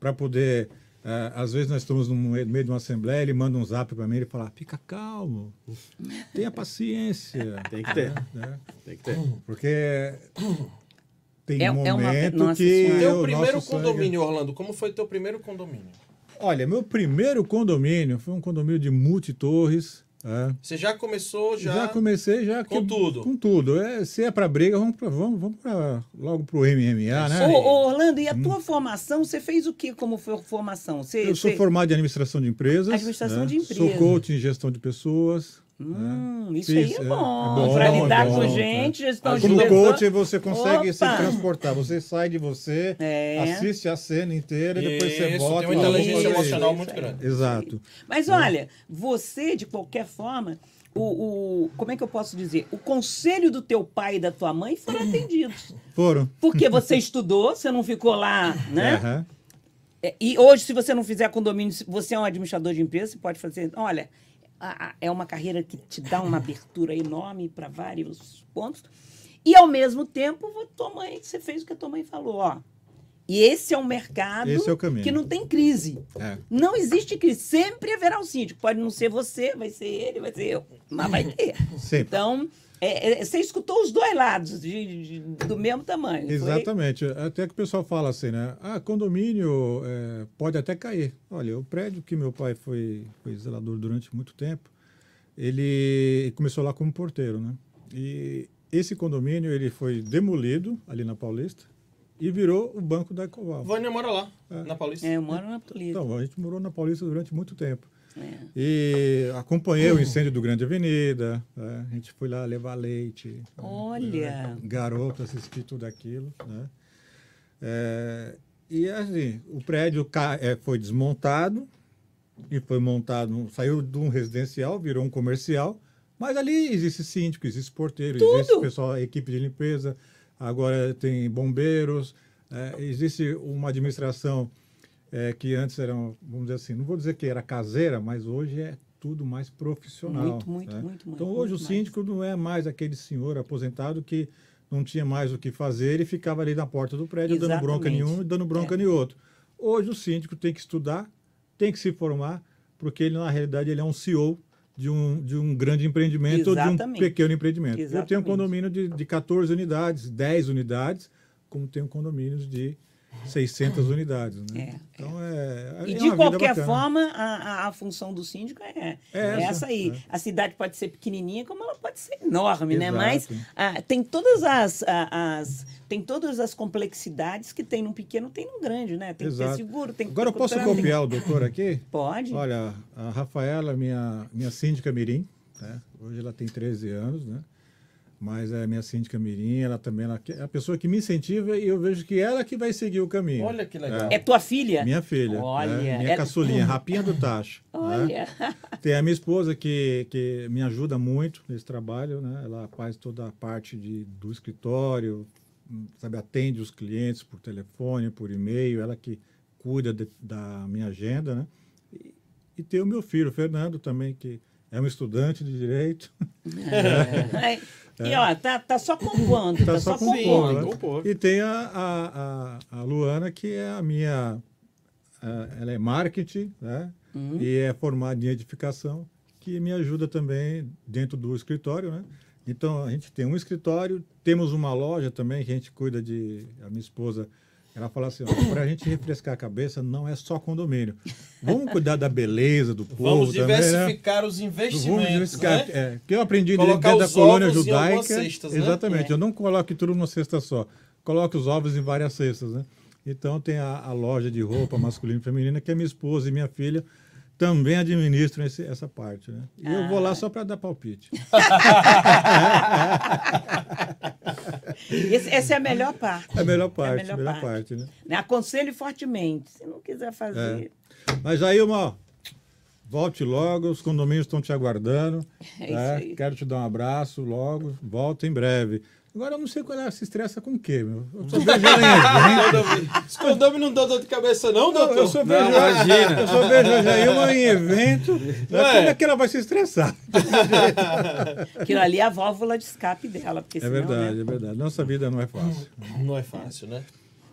para poder. é, às vezes nós estamos no meio meio de uma assembleia, ele manda um zap para mim e fala: fica calmo, tenha paciência. (laughs) Tem que ter. né, Tem que ter. porque tem É- é momento uma- Nossa que. Teu o primeiro nosso sangue- condomínio, Orlando, como foi teu primeiro condomínio? Olha, meu primeiro condomínio foi um condomínio de multitorres. É. Você já começou, já... Já, comecei já Com tudo. Com tudo. É, se é para briga, vamos, pra, vamos, vamos pra, logo pro MMA, né? Ô, ô, Orlando, e a tua formação, você fez o que como for- formação? Você, Eu sou você- formado em administração de empresas. Administração né? de empresas. Sou coach em gestão de pessoas. Hum, isso Fiz, aí é é, bom. é bom, Pra é lidar bom, com é. gente, gestão de Como pessoas. coach, você consegue se Opa! transportar. Você sai de você, É. assiste a cena inteira e depois você volta. tem uma inteligência "Vamos fazer emocional isso." muito grande. Exato. Mas olha, você, de qualquer forma, o, o- como é que eu posso dizer? O conselho do teu pai e da tua mãe foram atendidos. Foram. Porque você (laughs) estudou, você não ficou lá, né? É, E hoje, se você não fizer condomínio, se você é um administrador de empresa, você pode fazer. Olha, a- a- é uma carreira que te dá uma abertura enorme para vários pontos. E, ao mesmo tempo, tua mãe, você fez o que a tua mãe falou, ó. E esse é um mercado é que não tem crise. É. Não existe crise. Sempre haverá um síndico. Pode não ser você, vai ser ele, vai ser eu. Mas vai ter. Sempre. Então, é, é, você escutou os dois lados de- de- do mesmo tamanho. não foi? Exatamente. Até que o pessoal fala assim, né? Ah, condomínio é, pode até cair. Olha, o prédio que meu pai foi, foi zelador durante muito tempo, ele começou lá como porteiro, né? E esse condomínio ele foi demolido ali na Paulista e virou o banco da Ecoval. Vânia mora lá, na Paulista. É, eu moro na polícia. Então, a gente morou na Paulista durante muito tempo. É. E acompanhei o incêndio do Grande Avenida, né? a gente foi lá levar leite. Olha. garoto assistir tudo aquilo, né? É, e assim, o prédio é, foi desmontado e foi montado, saiu de um residencial, virou um comercial, mas ali existe síndico, existe porteiro, existe pessoal, equipe de limpeza, agora tem bombeiros, é, existe uma administração é, que antes era, vamos dizer assim, não vou dizer que era caseira, mas hoje é tudo mais profissional. Muito, muito, né? muito, muito, Então hoje muito o síndico não é mais aquele senhor aposentado que não tinha mais o que fazer e ficava ali na porta do prédio dando bronca em Exatamente. um e dando bronca É. em outro. Hoje o síndico tem que estudar, tem que se formar, porque ele na realidade ele é um CEO de um, de um grande empreendimento ou de um Exatamente. pequeno empreendimento. Eu tenho um Exatamente. condomínio de, de 14 unidades, 10 unidades, como tenho condomínios de 600 unidades. Né? É, então, é, E é de qualquer forma, a, a, função do síndico é, É é essa, aí. é. A cidade pode ser pequenininha, como ela pode ser enorme, né? Exato. Mas ah, tem todas as, a- as tem todas as complexidades que tem num pequeno, tem num grande, né? Tem que Exato. ter seguro, tem que Agora eu ter posso contrato, tem- copiar o doutor aqui? (laughs) Pode. Olha, a Rafaela, minha, minha síndica Mirim, né? hoje ela tem 13 anos, né? Mas é minha síndica Mirim, ela também ela, é a pessoa que me incentiva e eu vejo que ela que vai seguir o caminho. Olha que legal. É tua filha? Minha filha. Olha, né? Minha é- caçulinha, Rapinha do Tacho. (laughs) né? Olha. Tem a minha esposa que, que me ajuda muito nesse trabalho, né? Ela faz toda a parte de, do escritório, sabe, atende os clientes por telefone, por e-mail, ela que cuida de- da minha agenda, né? E, e tem o meu filho, o Fernando, também, que é um estudante de direito. É. E ó, tá, tá só compondo, tá, Tá só, só compondo. compondo. E tem a, a, a, a Luana, que é a minha. a- ela é marketing, né? Uhum. E é formada em edificação, que me ajuda também dentro do escritório, né? Então, a gente tem um escritório, temos uma loja também que a gente cuida de. A minha esposa, ela fala assim: para a gente refrescar a cabeça, não é só condomínio. Vamos cuidar da beleza do povo Vamos também, né? diversificar os investimentos. Vamos diversificar. né? É, que eu aprendi Colocar dentro da colônia judaica. cestas, né? Exatamente. É. Eu não coloco tudo numa cesta só. Coloco os ovos em várias cestas, né? Então tem a, a loja de roupa masculina e feminina que a minha esposa e minha filha também administram esse- essa parte, né? E eu vou lá só para dar palpite. (laughs) (laughs) Esse- essa é a melhor parte. É a melhor parte, melhor a melhor parte. parte, né? Né? Aconselho fortemente. Se não quiser fazer. Mas aí, uma volte logo, os condomínios estão te aguardando. (laughs) É né? Quero te dar um abraço logo, volta em breve. Agora eu não sei qual é, se estressa com o quê, meu? Eu só (laughs) vejo ela em evento. Esse condomínio não dá dor de cabeça, não, Não, doutor? eu só vejo, Não, imagina. eu só vejo em evento. Não é? Como é que ela vai se estressar? (laughs) Aquilo ali é a válvula de escape dela. Porque É senão, verdade, né? é verdade. Nossa vida não é fácil. Não é fácil, né?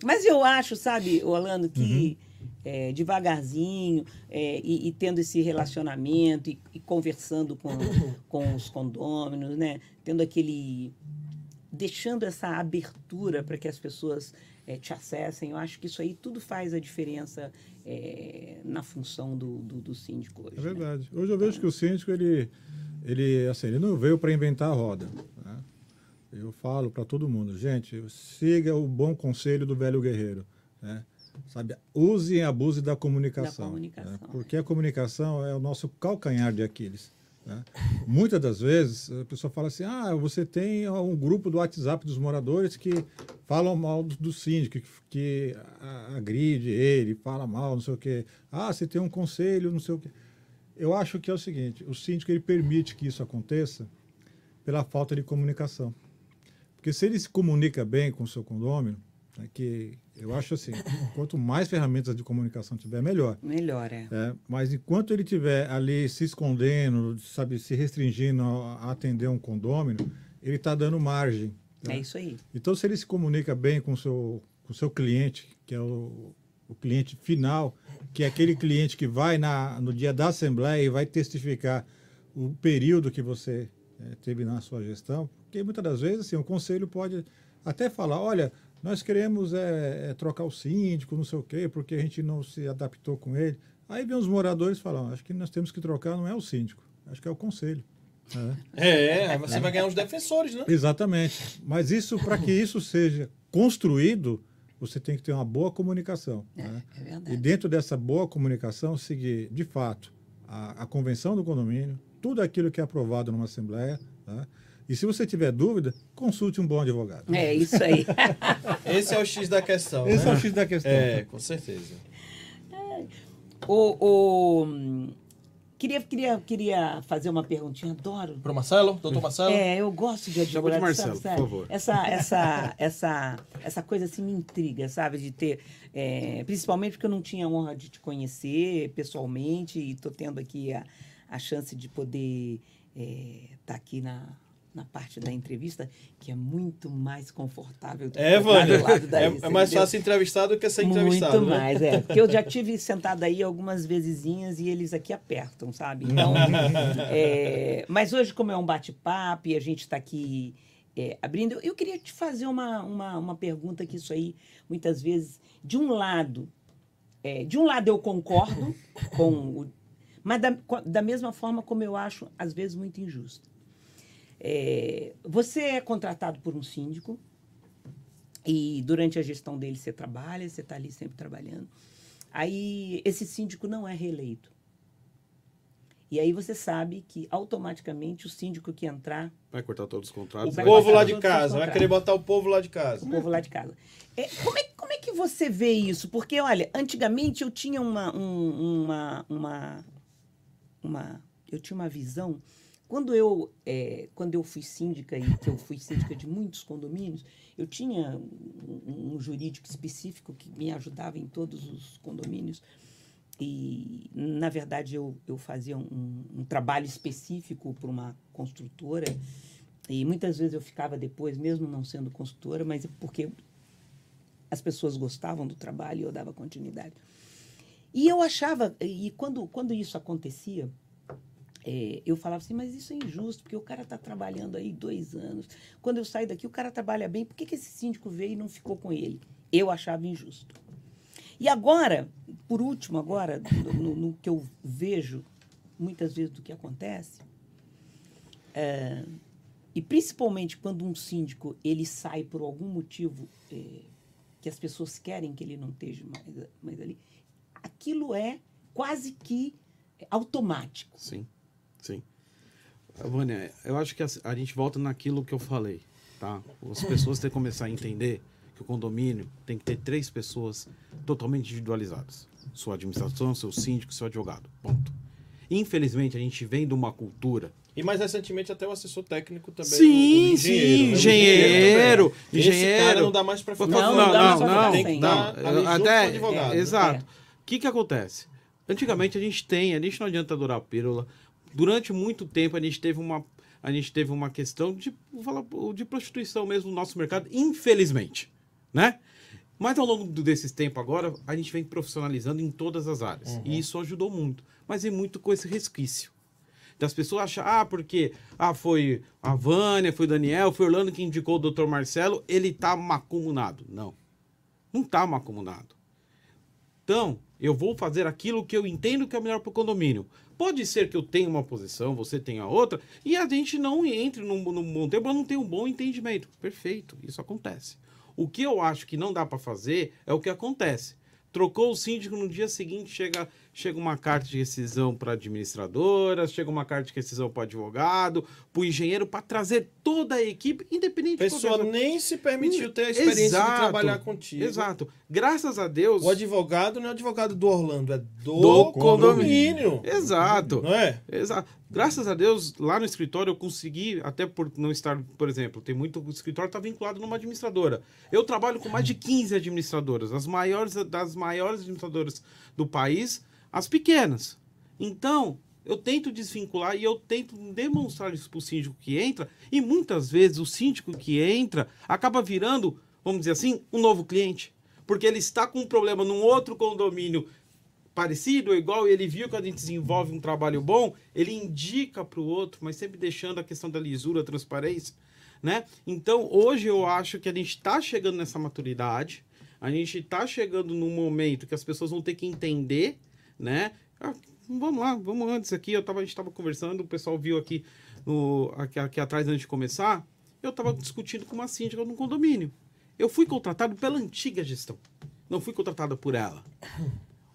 Mas eu acho, sabe, Orlando, que Uhum. é, devagarzinho é, e, e tendo esse relacionamento e, e conversando com, com os condôminos, né? Tendo aquele. Deixando essa abertura para que as pessoas é, te acessem, eu acho que isso aí tudo faz a diferença é, na função do, do, do síndico hoje. É né? verdade. Hoje eu vejo que o síndico, ele, ele, assim, ele não veio para inventar a roda. né? Eu falo para todo mundo, gente, siga o bom conselho do velho guerreiro. Né? Sabe, use e abuse da comunicação. Da comunicação, né? Porque a comunicação é o nosso calcanhar de Aquiles. Né? Muitas das vezes a pessoa fala assim: ah, você tem um grupo do WhatsApp dos moradores que falam mal do, do síndico, que, que agride ele, fala mal, não sei o quê. Ah, você tem um conselho, não sei o quê. Eu acho que é o seguinte: o síndico ele permite que isso aconteça pela falta de comunicação. Porque se ele se comunica bem com o seu condômino, né, que eu acho assim, quanto mais ferramentas de comunicação tiver, melhor. Melhor, é. É, mas enquanto ele tiver ali se escondendo, sabe, se restringindo a atender um condômino, ele está dando margem. né? É isso aí. Então, se ele se comunica bem com o seu, com o seu cliente, que é o, o cliente final, que é aquele cliente que vai na, no dia da assembleia e vai testificar o período que você eh, teve na sua gestão, porque muitas das vezes assim, o conselho pode até falar, olha, nós queremos eh, eh, trocar o síndico, não sei o quê, porque a gente não se adaptou com ele. Aí vem os moradores falam, acho que nós temos que trocar, não é o síndico, acho que é o conselho. né? É, aí você vai ganhar os defensores, né? Exatamente. Mas isso, para que isso seja construído, você tem que ter uma boa comunicação. né? É verdade. E dentro dessa boa comunicação, seguir, de fato, a, a convenção do condomínio, tudo aquilo que é aprovado numa assembleia. tá? E se você tiver dúvida, consulte um bom advogado. É isso aí. (laughs) Esse é o X da questão. Esse né? é o X da questão. É, com certeza. o, o, hum, queria, queria, queria fazer uma perguntinha, adoro. Pro Marcelo? Doutor Marcelo? É, eu gosto de Chama de advogado, Marcelo, sabe, por favor. Essa, (laughs) essa, essa, essa coisa assim me intriga, sabe? De ter, é, principalmente porque eu não tinha a honra de te conhecer pessoalmente e estou tendo aqui a, a chance de poder estar aqui na, na parte da entrevista, que é muito mais confortável do É, que estar Vânia. do lado da É, é mais entendeu? fácil entrevistar do que ser entrevistado. Muito né? mais, é. Porque eu já tive sentado aí algumas vezesinhas e eles aqui apertam, sabe? Então, (laughs) é, mas hoje, como é um bate-papo e a gente está aqui é, abrindo, eu queria te fazer uma, uma, uma pergunta que isso aí, muitas vezes, de um lado, é, de um lado eu concordo com o, mas da, da mesma forma como eu acho às vezes muito injusto. É, você é contratado por um síndico e durante a gestão dele você trabalha, você está ali sempre trabalhando. Aí esse síndico não é reeleito. E aí você sabe que automaticamente o síndico que entrar. Vai cortar todos os contratos. O povo lá de casa, vai querer botar o povo lá de casa. O povo lá de casa. É, como, é, como é que você vê isso? Porque, olha, antigamente eu tinha uma, um, uma, uma, uma. Eu tinha uma visão. Quando eu, é, quando eu fui síndica, e que eu fui síndica de muitos condomínios, eu tinha um, um jurídico específico que me ajudava em todos os condomínios. E, na verdade, eu, eu fazia um, um trabalho específico para uma construtora. E muitas vezes eu ficava depois, mesmo não sendo construtora, mas é porque as pessoas gostavam do trabalho e eu dava continuidade. E eu achava, e quando, quando isso acontecia, é, eu falava assim, mas isso é injusto, porque o cara está trabalhando aí dois anos. Quando eu saio daqui, o cara trabalha bem, por que, que esse síndico veio e não ficou com ele? Eu achava injusto. E agora, por último, agora, no, no que eu vejo muitas vezes do que acontece, é, e principalmente quando um síndico ele sai por algum motivo é, que as pessoas querem que ele não esteja mais, mais ali, aquilo é quase que automático. Sim, sim. Vânia, eu acho que a, a gente volta naquilo que eu falei, tá? As pessoas têm que começar a entender que o condomínio tem que ter três pessoas totalmente individualizadas: sua administração, seu síndico, seu advogado. Ponto. Infelizmente, a gente vem de uma cultura. E mais recentemente até o assessor técnico também. Sim, o, o sim, engenheiro. Engenheiro. Né? engenheiro. não dá mais para ficar. Não, não, não. não, não tem que dar não, até, advogado. Exato. O é. que, que acontece? Antigamente a gente tem, a gente não adianta adorar a pílula. Durante muito tempo a gente teve uma, a gente teve uma questão de, falar, de prostituição mesmo no nosso mercado, infelizmente né? Mas ao longo desses tempos agora, a gente vem profissionalizando em todas as áreas. Uhum. E isso ajudou muito. Mas é muito com esse resquício. Das pessoas acham, ah, porque ah, foi a Vânia, foi o Daniel, foi o Orlando que indicou o doutor Marcelo, ele tá macumunado. Não. Não tá macumunado. Então, eu vou fazer aquilo que eu entendo que é melhor para o condomínio. Pode ser que eu tenha uma posição, você tenha outra, e a gente não entre num, num bom tempo, não tem um bom entendimento. Perfeito, isso acontece. O que eu acho que não dá para fazer é o que acontece. Trocou o síndico, no dia seguinte chega chega uma carta de rescisão para administradora, chega uma carta de rescisão para advogado, para o engenheiro, para trazer toda a equipe, independente a pessoa de nem se permitiu ter a experiência exato, de trabalhar contigo. Exato. Graças a Deus. O advogado não é advogado do Orlando, é do, do condomínio. condomínio. Exato. Não é? Exato. Graças a Deus, lá no escritório eu consegui, até por não estar, por exemplo, tem muito o escritório está vinculado numa administradora. Eu trabalho com mais de 15 administradoras, as maiores das maiores administradoras do país as pequenas. Então, eu tento desvincular e eu tento demonstrar isso para o síndico que entra, e muitas vezes o síndico que entra acaba virando, vamos dizer assim, um novo cliente. Porque ele está com um problema num outro condomínio parecido ou igual, e ele viu que a gente desenvolve um trabalho bom, ele indica para o outro, mas sempre deixando a questão da lisura, a transparência. Né? Então, hoje eu acho que a gente está chegando nessa maturidade, a gente está chegando num momento que as pessoas vão ter que entender né? Ah, vamos lá, vamos antes aqui. Eu tava, a gente estava conversando, o pessoal viu aqui, no, aqui, aqui atrás antes de começar. Eu estava discutindo com uma síndica no condomínio. Eu fui contratado pela antiga gestão, não fui contratado por ela.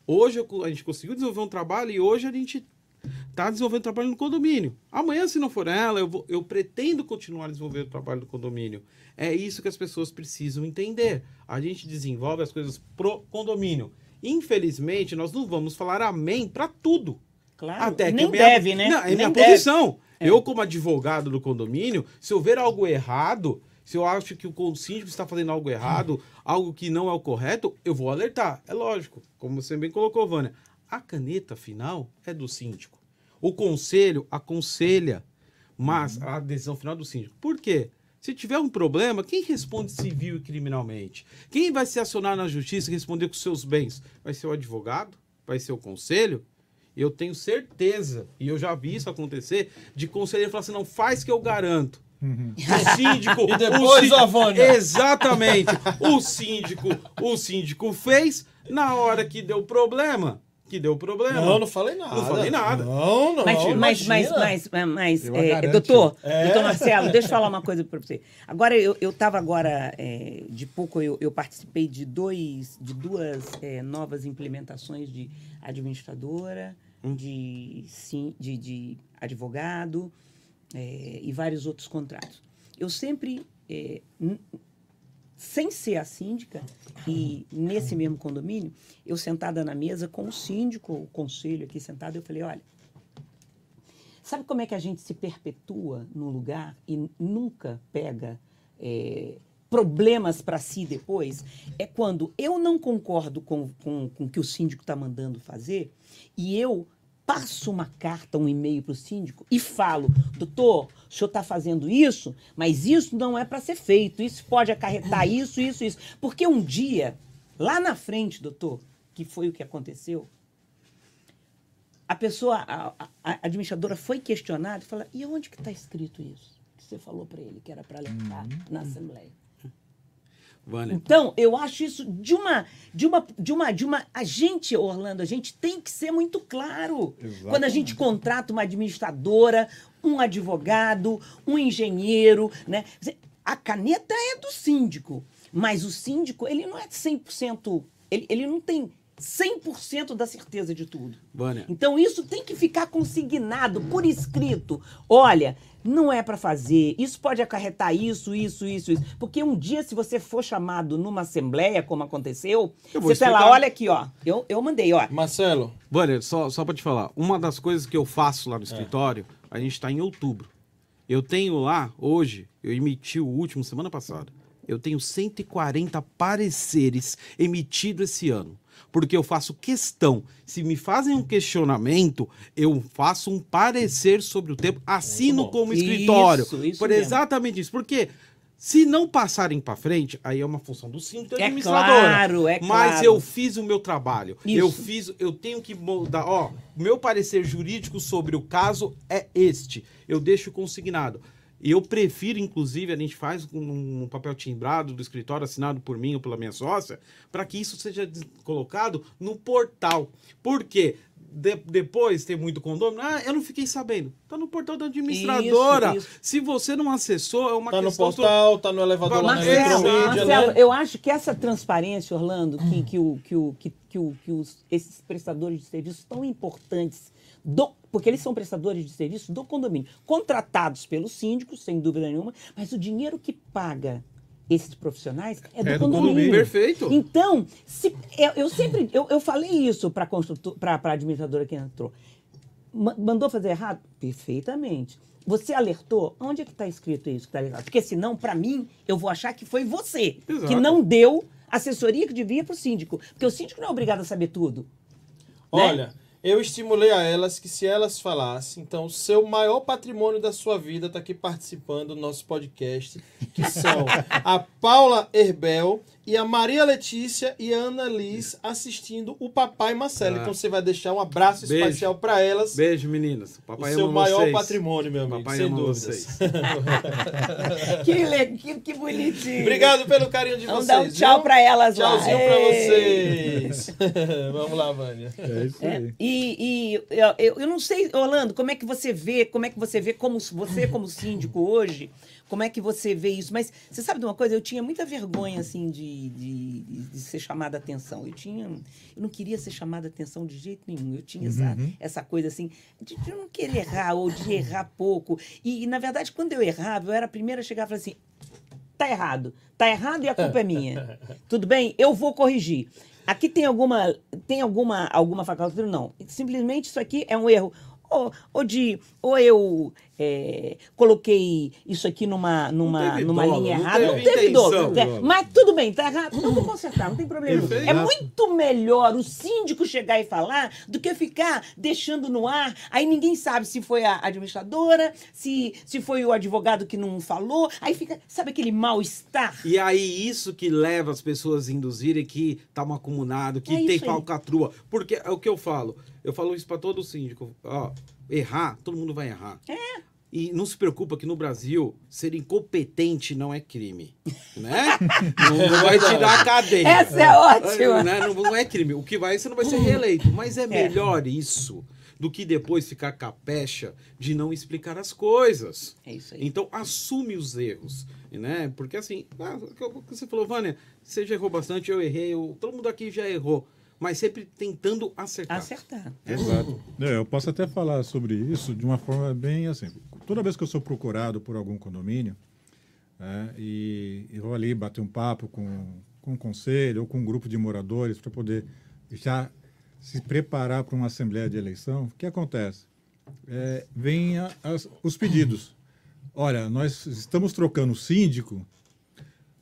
Hoje eu, a gente conseguiu desenvolver um trabalho e hoje a gente está desenvolvendo trabalho no condomínio. Amanhã, se não for ela, eu, vou, eu pretendo continuar desenvolvendo o trabalho no condomínio. É isso que as pessoas precisam entender. A gente desenvolve as coisas pro condomínio. Infelizmente, nós não vamos falar amém para tudo. Claro. Até Nem minha... deve, né? Não, é Nem minha deve. posição. É. Eu, como advogado do condomínio, se eu ver algo errado, se eu acho que o síndico está fazendo algo errado, algo que não é o correto, eu vou alertar. É lógico, como você bem colocou, Vânia. A caneta final é do síndico. O conselho aconselha, mas a decisão final é do síndico. Por quê? Se tiver um problema, quem responde civil e criminalmente? Quem vai se acionar na justiça e responder com seus bens? Vai ser o advogado? Vai ser o conselho? Eu tenho certeza, e eu já vi isso acontecer, de conselheiro falar assim: não faz que eu garanto. O síndico. (laughs) E depois, síndico- ó, Vânia. Exatamente. O síndico, o síndico fez na hora que deu problema. Que deu problema. Não, não falei nada. Não falei nada. Não, não. Mas, mas, mas, mas, mas, é, doutor, É. doutor Marcelo, deixa eu falar uma coisa para você. Agora, eu estava agora, é, de pouco, eu, eu participei de, dois, de duas é, novas implementações de administradora, de, sim, de, de advogado é, e vários outros contratos. Eu sempre, é, sem ser a síndica, e nesse mesmo condomínio, eu sentada na mesa com o síndico, o conselho aqui sentado, eu falei, olha, sabe como é que a gente se perpetua no lugar e nunca pega é, problemas para si depois? É quando eu não concordo com, com, com o que o síndico está mandando fazer e eu passo uma carta, um e-mail para o síndico e falo, doutor, o senhor está fazendo isso, mas isso não é para ser feito, isso pode acarretar isso, isso, isso. Porque um dia, lá na frente, doutor, que foi o que aconteceu, a pessoa, a, a- a administradora foi questionada e falou, e onde que está escrito isso? Que você falou para ele que era para alertar na Assembleia. Vânia, Então, eu acho isso de uma, de uma, de uma, de uma. A gente, Orlando, a gente tem que ser muito claro. Quando a gente contrata uma administradora, um advogado, um engenheiro, né? A caneta é do síndico, mas o síndico, ele não é 100%, ele, ele não tem 100% da certeza de tudo. Vânia, Então isso tem que ficar consignado por escrito. Olha, não é para fazer. Isso pode acarretar isso, isso, isso, isso. Porque um dia, se você for chamado numa assembleia, como aconteceu, você fala, explicar. olha aqui, ó. Eu, eu mandei, ó. Marcelo, Vânia, só, só pra te falar, uma das coisas que eu faço lá no escritório, a gente tá em outubro. Eu tenho lá, hoje, eu emiti o último semana passada. Eu tenho 140 pareceres emitidos esse ano. Porque eu faço questão. Se me fazem um questionamento, eu faço um parecer sobre o tempo, assino como Isso, escritório. isso por mesmo. exatamente isso. Porque se não passarem para frente, aí é uma função do síndico e É administradora. claro, é Mas claro. eu fiz o meu trabalho. Isso. Eu fiz, eu tenho que mudar. Ó, meu parecer jurídico sobre o caso é este. Eu deixo consignado. E eu prefiro, inclusive, a gente faz um, um papel timbrado do escritório assinado por mim ou pela minha sócia, para que isso seja colocado no portal. Por quê? De- depois tem muito condomínio. Ah, eu não fiquei sabendo. Tá no portal da administradora. Isso, isso. Se você não acessou, é uma tá no questão. portal, tá no elevador lá na Marcelo, Marcelo, eletromídia, Marcelo, né? eu acho que essa transparência, Orlando, que, que, o, que, o, que, que, o, que os, esses prestadores de serviços tão importantes, do, porque eles são prestadores de serviço do condomínio, contratados pelos síndicos, sem dúvida nenhuma, mas o dinheiro que paga esses profissionais é do, É do condomínio. condomínio. Perfeito. Então, se, eu, eu sempre, eu, eu falei isso para a administradora que entrou. Ma- Mandou fazer errado? Perfeitamente. Você alertou? Onde é que está escrito isso que está errado? Porque senão, para mim, eu vou achar que foi você Exato. que não deu assessoria que devia para o síndico. Porque o síndico não é obrigado a saber tudo. né? Eu estimulei a elas que se elas falassem, então o seu maior patrimônio da sua vida está aqui participando do nosso podcast, que são (laughs) a Paula Herbel e a Maria Letícia e a Ana Liz assistindo o Papai Marcelo. Ah. Então você vai deixar um abraço Beijo. especial para elas. Beijo, meninas. O Papai seu ama maior vocês. patrimônio, meu amigo, Papai sem dúvidas. vocês. (laughs) Que, le- que, que bonitinho. Obrigado pelo carinho de Vamos vocês. dar um tchau para elas. Tchauzinho pra Ei. vocês. (laughs) Vamos lá, Vânia. É isso É, aí. e e eu, eu, eu não sei, Orlando, como é que você vê, como é que você vê como você como síndico hoje, como é que você vê isso? Mas você sabe de uma coisa? Eu tinha muita vergonha assim de, de, de ser chamada atenção. Eu tinha, eu não queria ser chamada atenção de jeito nenhum. Eu tinha essa, essa coisa assim de, de eu não querer errar ou de errar pouco. E, e, na verdade, quando eu errava, eu era a primeira a chegar e falar assim: tá errado. Tá errado e a culpa é minha. (laughs) Tudo bem? Eu vou corrigir. Aqui tem alguma tem alguma alguma faculdade? Não. Simplesmente isso aqui é um erro. Ou, ou de ou eu é, coloquei isso aqui numa numa teve numa dolo, linha não errada, não teve teve dor. intenção. Mas tudo bem, tá errado. Não vou consertar, não tem problema. É muito melhor o síndico chegar e falar do que ficar deixando no ar. Aí ninguém sabe se foi a administradora, se, se foi o advogado que não falou. Aí fica, sabe aquele mal-estar? E aí, isso que leva as pessoas a induzirem que tá um acumulado, que É tem falcatrua. Porque é o que eu falo. Eu falo isso para todo síndico. Ó, errar, todo mundo vai errar. É. E não se preocupa que no Brasil ser incompetente não é crime, né? (laughs) não, não vai te dar a cadeia. Essa é ótima. Né? Não, não é crime. O que vai, você não vai ser reeleito. Mas é melhor isso do que depois ficar capecha de não explicar as coisas. É isso aí. Então, assume os erros, né? Porque assim, ah, você falou, Vânia, você já errou bastante, eu errei, eu, todo mundo aqui já errou. Mas sempre tentando acertar. Acertar. Exato. É, eu posso até falar sobre isso de uma forma bem assim. Toda vez que eu sou procurado por algum condomínio, né, e eu vou ali bater um papo com, com um conselho ou com um grupo de moradores para poder já se preparar para uma assembleia de eleição, o que acontece? É, vem a, as, os pedidos. Olha, nós estamos trocando o síndico,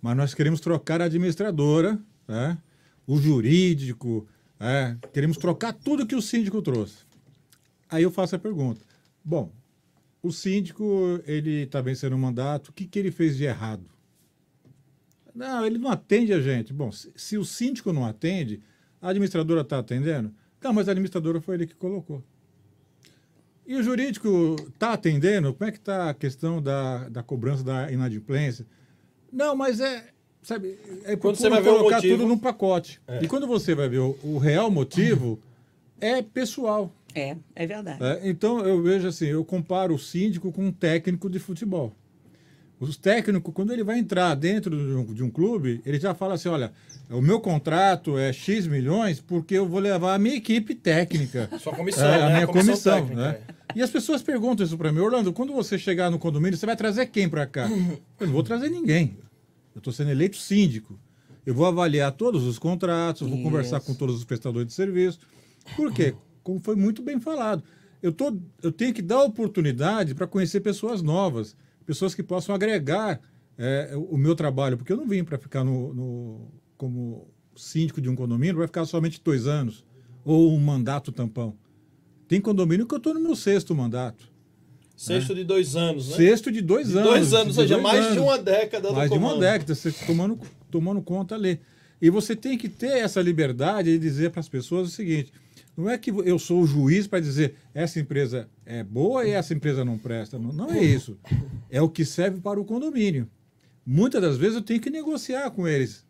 mas nós queremos trocar a administradora, né? O jurídico, é, queremos trocar tudo que o síndico trouxe. Aí eu faço a pergunta: bom, o síndico ele está vencendo o mandato, o que, que ele fez de errado? Não, ele não atende a gente. Bom, se, se o síndico não atende, a administradora está atendendo? Não, mas a administradora foi ele que colocou. E o jurídico está atendendo? Como é que está a questão da, da cobrança da inadimplência? Não, mas é, sabe, é quando você vai ver colocar o motivo, tudo num pacote. É. E quando você vai ver o, o real motivo, é pessoal. É, é verdade. É, então eu vejo assim, eu comparo o síndico com um técnico de futebol. Os técnicos, quando ele vai entrar dentro de um, de um clube, ele já fala assim, olha, o meu contrato é X milhões porque eu vou levar a minha equipe técnica. (laughs) Sua comissão, É, né? a minha comissão, técnica, né? é. E as pessoas perguntam isso para mim, Orlando, quando você chegar no condomínio, você vai trazer quem para cá? (laughs) Eu não vou trazer ninguém. Eu estou sendo eleito síndico. Eu vou avaliar todos os contratos, eu vou conversar Isso. com todos os prestadores de serviço. Por quê? Como foi muito bem falado. Eu, tô, eu tenho que dar oportunidade para conhecer pessoas novas, pessoas que possam agregar é, o o meu trabalho, porque eu não vim para ficar no, no- como síndico de um condomínio, vai ficar somente dois anos, ou um mandato tampão. Tem condomínio que eu estou no meu sexto mandato. Sexto de dois anos, né? Sexto de dois De anos. dois anos, de ou seja, mais de anos. uma década no Mais de uma década, você tomando, tomando conta ali. E você tem que ter essa liberdade de dizer para as pessoas o seguinte: não é que eu sou o juiz para dizer essa empresa é boa e essa empresa não presta. Não, não é isso. É o que serve para o condomínio. Muitas das vezes eu tenho que negociar com eles.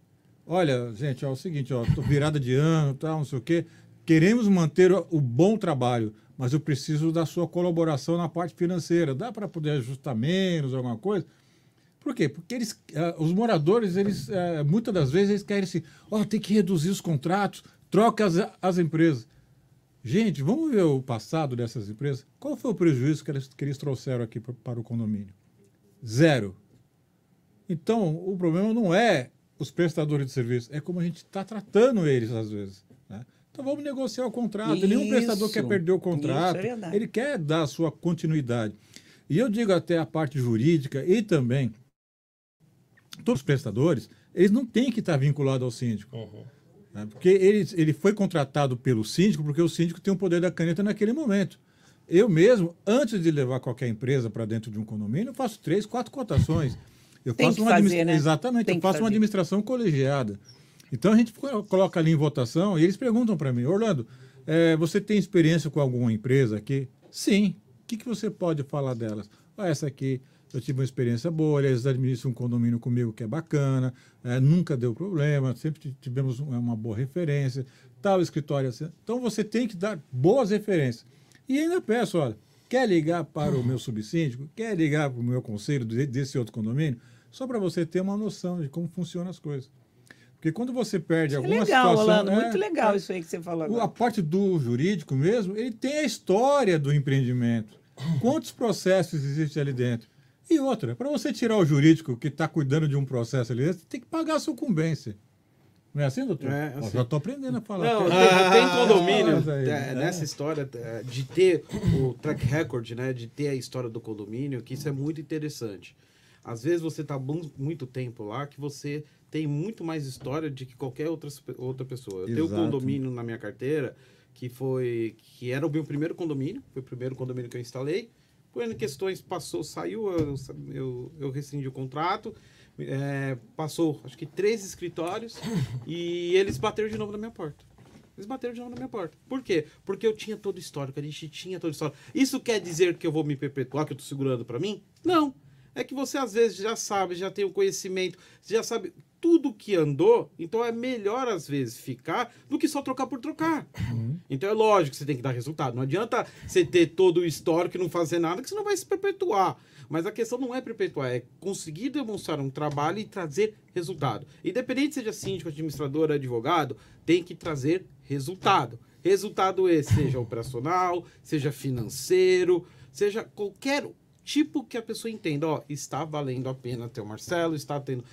Olha, gente, ó, é o seguinte, ó, tô virada de ano, tal, não sei o quê. Queremos manter o, bom trabalho, mas eu preciso da sua colaboração na parte financeira. Dá para poder ajustar menos alguma coisa? Por quê? Porque eles, eh, os moradores, eles eh, muitas das vezes eles querem assim, ó, tem que reduzir os contratos, troca as, as empresas. Gente, vamos ver o passado dessas empresas. Qual foi o prejuízo que eles, que eles trouxeram aqui pra- para o condomínio? Zero. Então, o problema não é os prestadores de serviço, é como a gente está tratando eles às vezes. né? Então vamos negociar o contrato. Nenhum prestador Isso. quer perder o Isso contrato. é ele quer dar a sua continuidade. E eu digo até a parte jurídica e também todos os prestadores, eles não têm que estar vinculados ao síndico. Uhum. né? Porque ele, ele foi contratado pelo síndico, porque o síndico tem o poder da caneta naquele momento. Eu mesmo, antes de levar qualquer empresa para dentro de um condomínio, eu faço três, quatro cotações. Eu Tem faço que uma fazer, né? Exatamente, Tem eu faço uma administração colegiada. Então a gente co- coloca ali em votação e eles perguntam para mim, Orlando, eh, você tem experiência com alguma empresa aqui? Sim. O que, que você pode falar delas? Ah, essa aqui eu tive uma experiência boa, eles administram um condomínio comigo que é bacana, eh, nunca deu problema, sempre ti- tivemos um- uma boa referência, tal escritório assim. Então você tem que dar boas referências. E ainda peço, olha, quer ligar para o meu subsíndico? Quer ligar para o meu conselho de- desse outro condomínio? Só para você ter uma noção de como funcionam as coisas. Porque quando você perde É alguma legal, situação... Orlando. é, muito legal é, isso aí que você falou o- agora. a parte do jurídico mesmo, ele tem a história do empreendimento. Quantos processos existem ali dentro? E outra, para você tirar o jurídico que está cuidando de um processo ali dentro, você tem que pagar a sucumbência. Não é assim, doutor? É, assim. já estou aprendendo a falar. Não, Tem- tem, tem condomínio aí, é, é. nessa história é, de ter o track record, né? De ter a história do condomínio, que isso é muito interessante. Às vezes você está muito tempo lá que você tem muito mais história de que qualquer outra, outra pessoa. Eu tenho um Exato. condomínio na minha carteira que foi que era o meu primeiro condomínio, foi o primeiro condomínio que eu instalei. Por N questões passou, saiu, eu, eu, eu rescindi o contrato. é, passou, acho que três escritórios (laughs) e eles bateram de novo na minha porta. Eles bateram de novo na minha porta. Por quê? Porque eu tinha todo o histórico, a gente tinha todo o histórico. Isso quer dizer que eu vou me perpetuar, que eu tô segurando para mim? Não. É que você às vezes já sabe, já tem o conhecimento, já sabe tudo que andou, então é melhor às vezes ficar do que só trocar por trocar. Uhum. Então é lógico que você tem que dar resultado. Não adianta você ter todo o histórico e não fazer nada, que você não vai se perpetuar. Mas a questão não é perpetuar, é conseguir demonstrar um trabalho e trazer resultado. Independente seja síndico, administrador, advogado, tem que trazer resultado. Resultado esse, seja operacional, seja financeiro, seja qualquer tipo que a pessoa entenda, ó, está valendo a pena ter o Marcelo, está tendo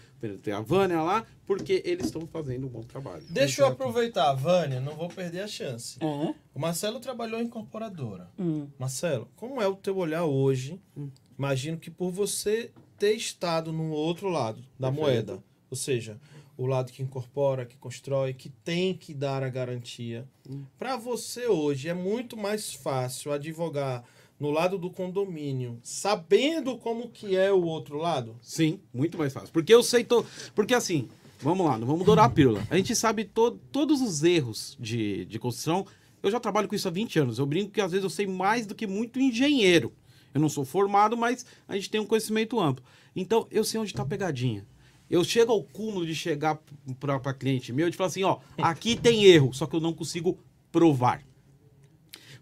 ter a Vânia lá, porque eles estão fazendo um bom trabalho. Deixa eu aproveitar, Vânia, não vou perder a chance. Uhum. O Marcelo trabalhou em incorporadora. Uhum. Marcelo, como é o teu olhar hoje? Uhum. Imagino que por você ter estado no outro lado da Perfeito. moeda, ou seja, o lado que incorpora, que constrói, que tem que dar a garantia. Hum. Para você hoje é muito mais fácil advogar no lado do condomínio, sabendo como que é o outro lado? Sim, muito mais fácil. Porque eu sei to... porque assim, vamos lá, não vamos dourar a pílula. A gente sabe to... todos os erros de, de construção. Eu já trabalho com isso há 20 anos. Eu brinco que às vezes eu sei mais do que muito engenheiro. Eu não sou formado, mas a gente tem um conhecimento amplo. Então, eu sei onde está a pegadinha. Eu chego ao cúmulo de chegar para cliente meu e falar assim, ó, aqui tem erro, só que eu não consigo provar.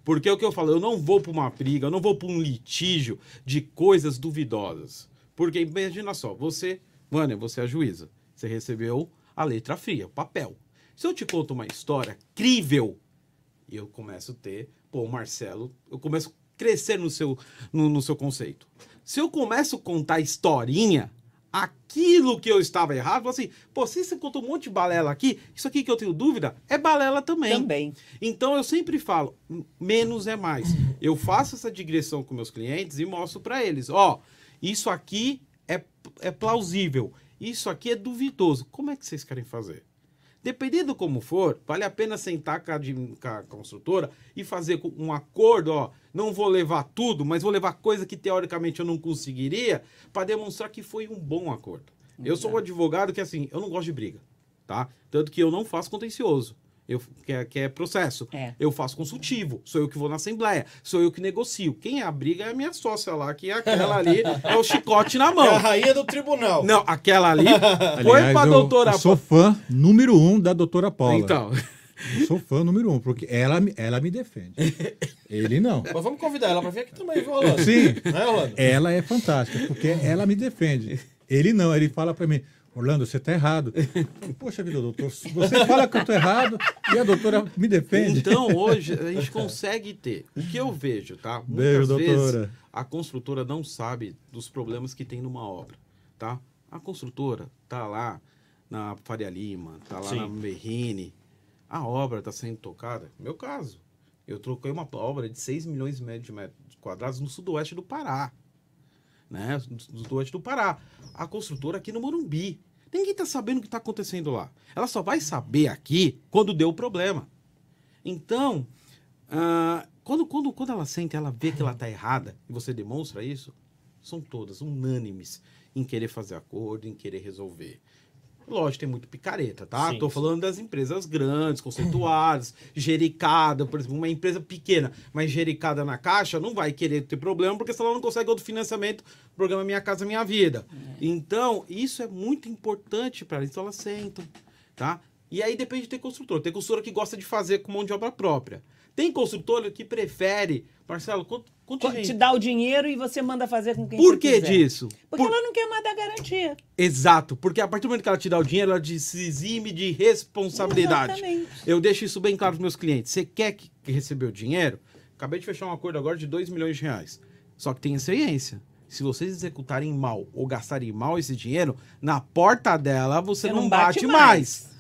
Porque é o que eu falo, eu não vou para uma briga, eu não vou para um litígio de coisas duvidosas. Porque imagina só, você, Vânia, você é a juíza. Você recebeu a letra fria, o papel. Se eu te conto uma história crível, eu começo a ter, pô, Marcelo, eu começo a crescer no seu, no, no seu conceito. Se eu começo a contar historinha, aquilo que eu estava errado, assim, pô, se você contou um monte de balela aqui, isso aqui que eu tenho dúvida é balela também. Também. Então eu sempre falo, menos é mais. Eu faço essa digressão com meus clientes e mostro para eles, ó, isso aqui é, é plausível, isso aqui é duvidoso. Como é que vocês querem fazer? Dependendo como for, vale a pena sentar com a, com a construtora e fazer um acordo, ó, não vou levar tudo, mas vou levar coisa que teoricamente eu não conseguiria para demonstrar que foi um bom acordo. Eu sou um advogado que assim, eu não gosto de briga, tá? Tanto que eu não faço contencioso. Eu, que, é, que é processo. É. Eu faço consultivo. Sou eu que vou na assembleia. Sou eu que negocio. Quem é a briga é a minha sócia lá, que é aquela ali, é o chicote na mão. É a rainha do tribunal. Não, aquela ali (laughs) foi Aliás, pra eu, doutora... Eu sou fã número um da doutora Paula. Então... Eu sou fã número um, porque ela, ela me defende. Ele não. (laughs) Mas vamos convidar ela para vir aqui também, viu, Rolando? Sim. Não é, Rolando? Ela é fantástica, porque ela me defende. Ele não, ele fala para mim, Orlando, você está errado. (laughs) Poxa vida, doutor, você fala que eu estou errado e a doutora me defende. Então, (laughs) hoje, a gente consegue ter. O que eu vejo, tá? Muitas Beijo, doutora. Vezes, a construtora não sabe dos problemas que tem numa obra, tá? A construtora tá lá na Faria Lima, tá lá Sim. na Merrine, a obra está sendo tocada. Meu caso, eu troquei uma obra de 6 milhões e meio de metros quadrados no sudoeste do Pará. Né? No sudoeste do Pará. A construtora aqui no Morumbi. Ninguém está sabendo o que está acontecendo lá. Ela só vai saber aqui quando deu o problema. Então, uh, quando, quando, quando ela sente, ela vê que ela está errada e você demonstra isso, são todas unânimes em querer fazer acordo, em querer resolver. Lógico, tem muito picareta, tá? Sim, Tô falando das empresas grandes, conceituadas, gericada, por exemplo, uma empresa pequena, mas gericada na caixa, não vai querer ter problema, porque se ela não consegue outro financiamento, programa Minha Casa Minha Vida. É. Então, isso é muito importante para elas. Então, elas sentam, tá? E aí depende de ter construtor. Tem construtora que gosta de fazer com mão de obra própria. Tem construtor que prefere, Marcelo, quanto, quanto te dá o dinheiro e você manda fazer com quem Por que quiser. disso? Porque Por... ela não quer mais dar garantia. Exato, porque a partir do momento que ela te dá o dinheiro, ela se exime de responsabilidade. Exatamente. Eu deixo isso bem claro para meus clientes. Você quer que, receber o dinheiro? Acabei de fechar um acordo agora de 2 milhões de reais. Só que tem ciência. Se vocês executarem mal ou gastarem mal esse dinheiro, na porta dela você, você não, não, bate, bate mais. mais.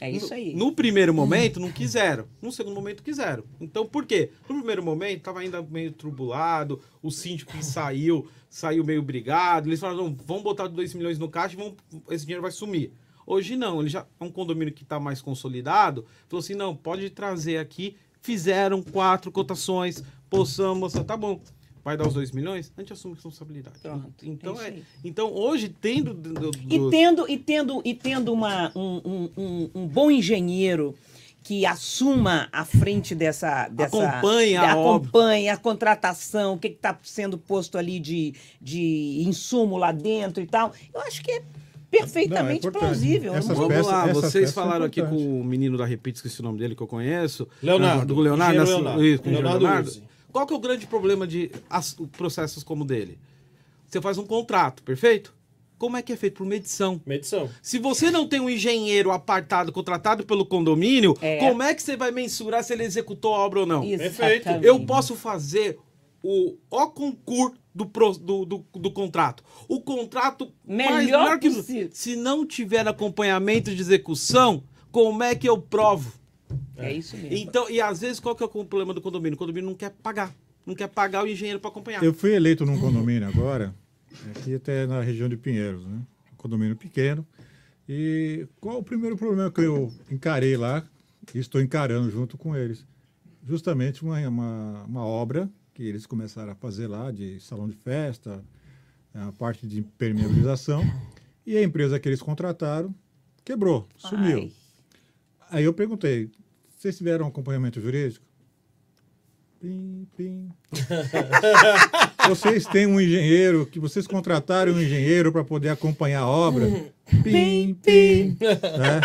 É isso aí. No, no, primeiro momento, não quiseram. No segundo momento, quiseram. Então, por quê? No primeiro momento, tava ainda meio tribulado, o síndico que saiu, saiu meio brigado. Eles falaram, vamos botar 2 milhões no caixa e vamos, esse dinheiro vai sumir. Hoje não, ele já é um condomínio que está mais consolidado. Falou assim: não, pode trazer aqui. Fizeram quatro cotações, possamos, tá bom vai dar os 2 milhões, a gente assume responsabilidade. Pronto, então, é, é então hoje tendo do, do... e tendo e tendo e tendo uma um, um, um, bom engenheiro que assuma a frente dessa. dessa Acompanhe a acompanhe a contratação, o que está sendo posto ali de, de insumo lá dentro e tal. Eu acho que é perfeitamente importante. plausível. Essas Não- Vamos peças- lá, vocês falaram aqui com o menino da Repite, esqueci o nome dele, que eu conheço. Leonardo, Do Leonardo. nessa- Leonardo. isso, com o engenheiro Leonardo Leonardo. Qual que é o grande problema de as- processos como o dele? Você faz um contrato, perfeito? Como é que é feito? Por medição. Medição. Se você não tem um engenheiro apartado, contratado pelo condomínio, É. como é que você vai mensurar se ele executou a obra ou não? Perfeito. Eu posso fazer o, o concurso do, pro- do, do, do contrato. O contrato mais Melhor melhor que possível. Se não tiver acompanhamento de execução, como é que eu provo? É isso mesmo. Então, e às vezes qual que é o problema do condomínio? O condomínio não quer pagar. Não quer pagar o engenheiro para acompanhar. Eu fui eleito num condomínio agora, aqui até na região de Pinheiros, né? Um condomínio pequeno. E qual o primeiro problema que eu encarei lá, e estou encarando junto com eles? Justamente uma, uma, uma obra que eles começaram a fazer lá, de salão de festa, a parte de impermeabilização, e a empresa que eles contrataram quebrou, sumiu. Ai, Aí eu perguntei, vocês tiveram acompanhamento jurídico? Pim, pim. (laughs) vocês têm um engenheiro, que vocês contrataram um engenheiro para poder acompanhar a obra? Pim, pim. Né?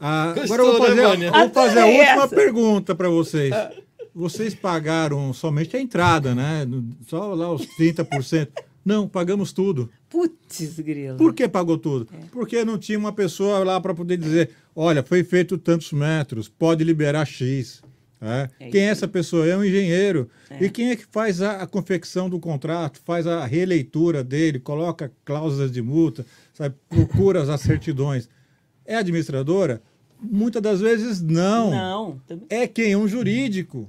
Ah, agora eu vou né, fazer, Vânia? eu vou fazer a última essa. pergunta para vocês. Vocês pagaram somente a entrada, né? Só lá os 30%. Não, pagamos tudo. Putz, grilo. Por que pagou tudo? É. Porque não tinha uma pessoa lá para poder dizer: olha, foi feito tantos metros, pode liberar X. né? É quem é essa pessoa? É um engenheiro. E quem é que faz a, a confecção do contrato, faz a releitura dele, coloca cláusulas de multa, sabe? procura as certidões? É a administradora? Muitas das vezes não. Não. É quem? É um jurídico.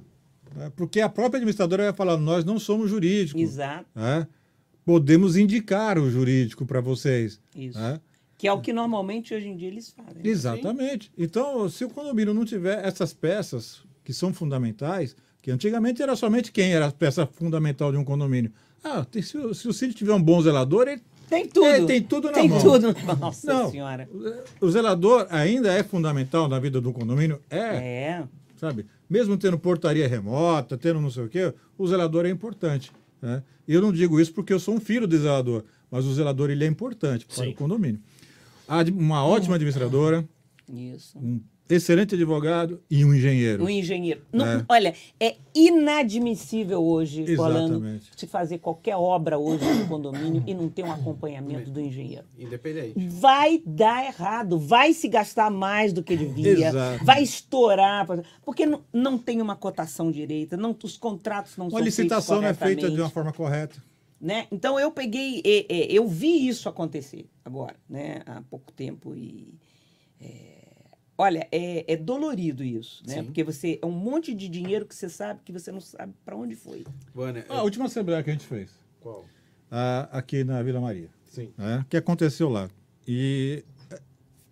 né? Porque a própria administradora vai falar: nós não somos jurídicos. Exato. né? Podemos indicar o jurídico para vocês. Isso. né? Que é o que normalmente hoje em dia eles fazem. Exatamente. Então, se o condomínio não tiver essas peças que são fundamentais, que antigamente era somente quem era a peça fundamental de um condomínio. Ah, tem- se, o- se o síndico tiver um bom zelador, ele, Tem tudo. É, tem tudo na Tem mão. tudo. (laughs) Nossa Não. senhora. o zelador ainda é fundamental na vida do condomínio? É, É. sabe? Mesmo tendo portaria remota, tendo não sei o quê, o zelador é importante. Né? E eu não digo isso porque eu sou um filho do zelador, mas o zelador ele é importante para Sim. o condomínio. Uma ótima administradora, Isso. um excelente advogado e um engenheiro. Um engenheiro. Não, É. Olha, é inadmissível hoje, Exatamente. se fazer qualquer obra hoje no condomínio e não ter um acompanhamento do engenheiro. Independente. Vai dar errado, vai se gastar mais do que devia, Exato. vai estourar, porque não, não tem uma cotação direita, não, os contratos não Uma são licitação não é feitos feita de uma forma correta. né? Então eu peguei, é, é, eu vi isso acontecer agora, né? Há pouco tempo e é, olha, é, é dolorido isso, né? Sim. Porque você é um monte de dinheiro que você sabe que você não sabe para onde foi. Vânia, Ah, a última assembleia que a gente fez, qual? ah, aqui na Vila Maria, Sim. né, que aconteceu lá. E eh,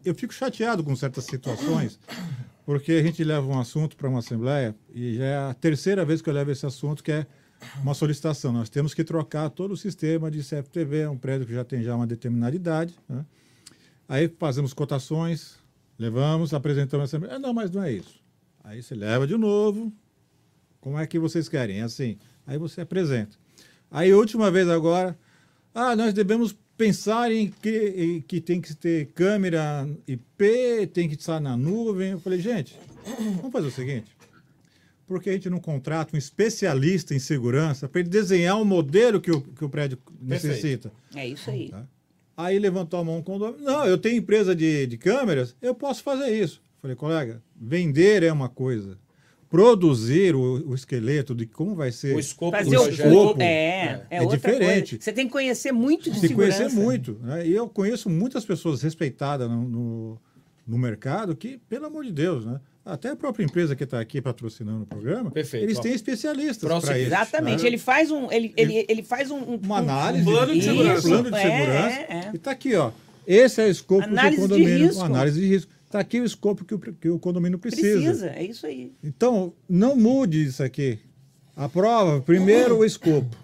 eu fico chateado com certas situações, (coughs) porque a gente leva um assunto para uma assembleia e já é a terceira vez que eu levo esse assunto, que é uma solicitação. Nós temos que trocar todo o sistema de CFTV, é um prédio que já tem já uma determinada idade. né? Aí fazemos cotações, levamos, apresentamos a assembleia. Ah, não, mas não é isso. Aí você leva de novo. Como é que vocês querem? É assim. Aí você apresenta. Aí, a última vez agora, ah, nós devemos pensar em que, em que tem que ter câmera IP, tem que estar na nuvem. Eu falei, gente, vamos fazer o seguinte. Por que a gente não contrata um especialista em segurança para ele desenhar um modelo que o, que o prédio necessita? É isso aí. Tá. Aí levantou a mão com condomínio. Não, eu tenho empresa de, de câmeras, eu posso fazer isso. Falei, colega, vender é uma coisa. Produzir o, o esqueleto de como vai ser. O escopo Fazer o escopo. é, é, É outra diferente. coisa. Você tem que conhecer muito de se segurança. conhecer muito. Né? E eu conheço muitas pessoas respeitadas no, no, no mercado que, pelo amor de Deus, né? Até a própria empresa que está aqui patrocinando o programa, Perfeito. eles Ó. têm especialistas para isso. Exatamente. né? Ele faz um. Ele, ele, ele faz um. um- Uma um- análise, Um plano de um segurança. plano de É, segurança. é, é. E está aqui, ó. Esse é o escopo Análise que o de condomínio. análise de risco. Está aqui o escopo que o, que o condomínio precisa. Precisa, é isso aí. Então, não mude isso aqui. A prova, primeiro o escopo.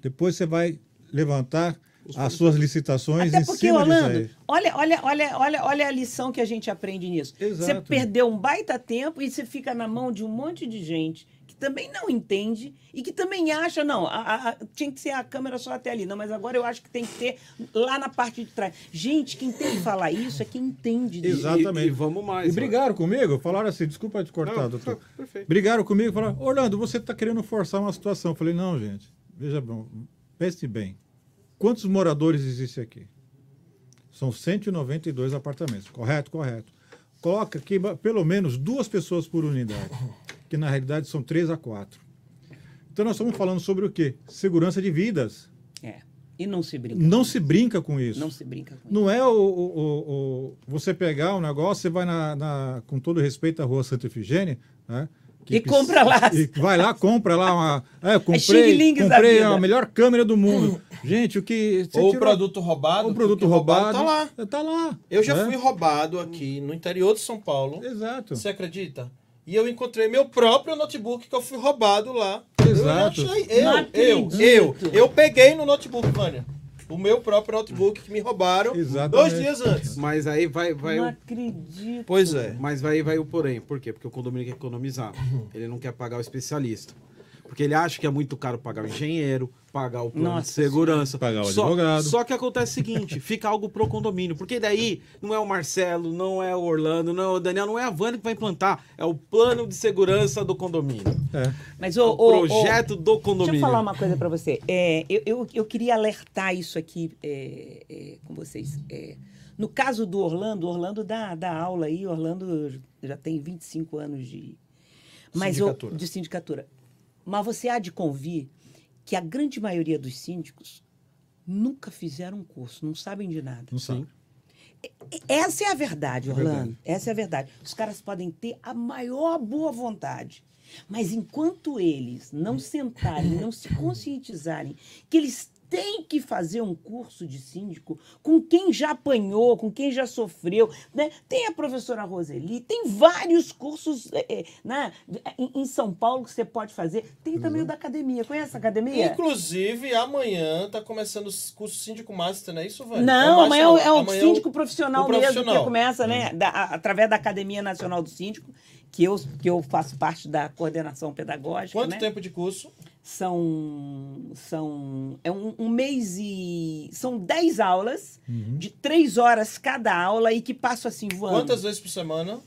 Depois você vai levantar as suas licitações Até em porque, cima disso Orlando, aí. olha, olha, olha, olha, olha a lição que a gente aprende nisso. Exato. Você perdeu um baita tempo e você fica na mão de um monte de gente que também não entende e que também acha, não, a- a- a- tinha que ser a câmera só até ali. Não, mas agora eu acho que tem que ter lá na parte de trás. Gente, quem tem que falar isso é quem entende disso. Exatamente. E, e vamos mais. E brigaram comigo, falaram assim, desculpa te cortar, Não, doutor. tá, perfeito. Brigaram comigo, falaram, Orlando, você está querendo forçar uma situação. Eu falei, não, gente, veja bem, pense bem. Quantos moradores existem aqui? São 192 apartamentos, correto? Correto. Coloca aqui pelo menos duas pessoas por unidade, que na realidade são três a quatro. Então nós estamos falando sobre o quê? Segurança de vidas. É. E não se brinca. Não com se isso. brinca com isso. Não se brinca com isso. Não é o, o- o- o- você pegar um negócio, você vai na, na- com todo respeito à rua Santa Efigênia, né? Que E compra lá. E vai lá, compra lá uma. É, eu comprei, da comprei a melhor câmera do mundo. (laughs) Gente, o que. você Ou o tirou- produto roubado. o produto porque roubado. Tá lá. Tá lá. Eu já né? fui roubado aqui no interior de São Paulo. Exato. Você acredita? E eu encontrei meu próprio notebook que eu fui roubado lá. Exato. Eu, achei, eu, eu, acredito. eu, eu peguei no notebook, Vânia. O meu próprio notebook que me roubaram Exatamente. dois dias antes. Mas aí vai, vai não o acredito. Pois é. Mas vai, vai o porém. Por quê? Porque o condomínio quer economizar. Ele não quer pagar o especialista. Porque ele acha que é muito caro pagar o engenheiro, pagar o plano de Nossa segurança. Pagar o só, advogado. Só que acontece o seguinte, (laughs) fica algo pro condomínio. Porque daí não é o Marcelo, não é o Orlando, não é o Daniel, não é a Vânia que vai implantar. É o plano de segurança do condomínio. É. Mas O o, o- o- projeto do condomínio. Deixa eu falar uma coisa para você. É, eu, eu, eu queria alertar isso aqui é, é, com vocês. É, no caso do Orlando, Orlando dá, dá aula aí, Orlando já tem 25 anos de, mas o- Sindicatura. de sindicatura. Mas você há de convir que a grande maioria dos síndicos nunca fizeram um curso, não sabem de nada. Não sabe. Essa é a verdade, É Orlando. verdade. Essa é a verdade. Os caras podem ter a maior boa vontade. Mas enquanto eles não sentarem, não se conscientizarem que eles têm que fazer um curso de síndico com quem já apanhou, com quem já sofreu. Né? Tem a professora Roseli, tem vários cursos é, é, né, em, São Paulo que você pode fazer. Tem também o da academia. Conhece a academia? Inclusive, amanhã tá começando o curso síndico master, não é isso, Vânia? Não, amanhã é o, é o Amanhã síndico profissional, o mesmo, profissional. que começa, né, da- a- através da Academia Nacional do Síndico, que eu, que eu faço parte da coordenação pedagógica. Quanto né? tempo de curso? São, são é um, um mês e. São 10 aulas, Uhum. de três horas cada aula, e que passo assim voando. Quantas vezes por semana?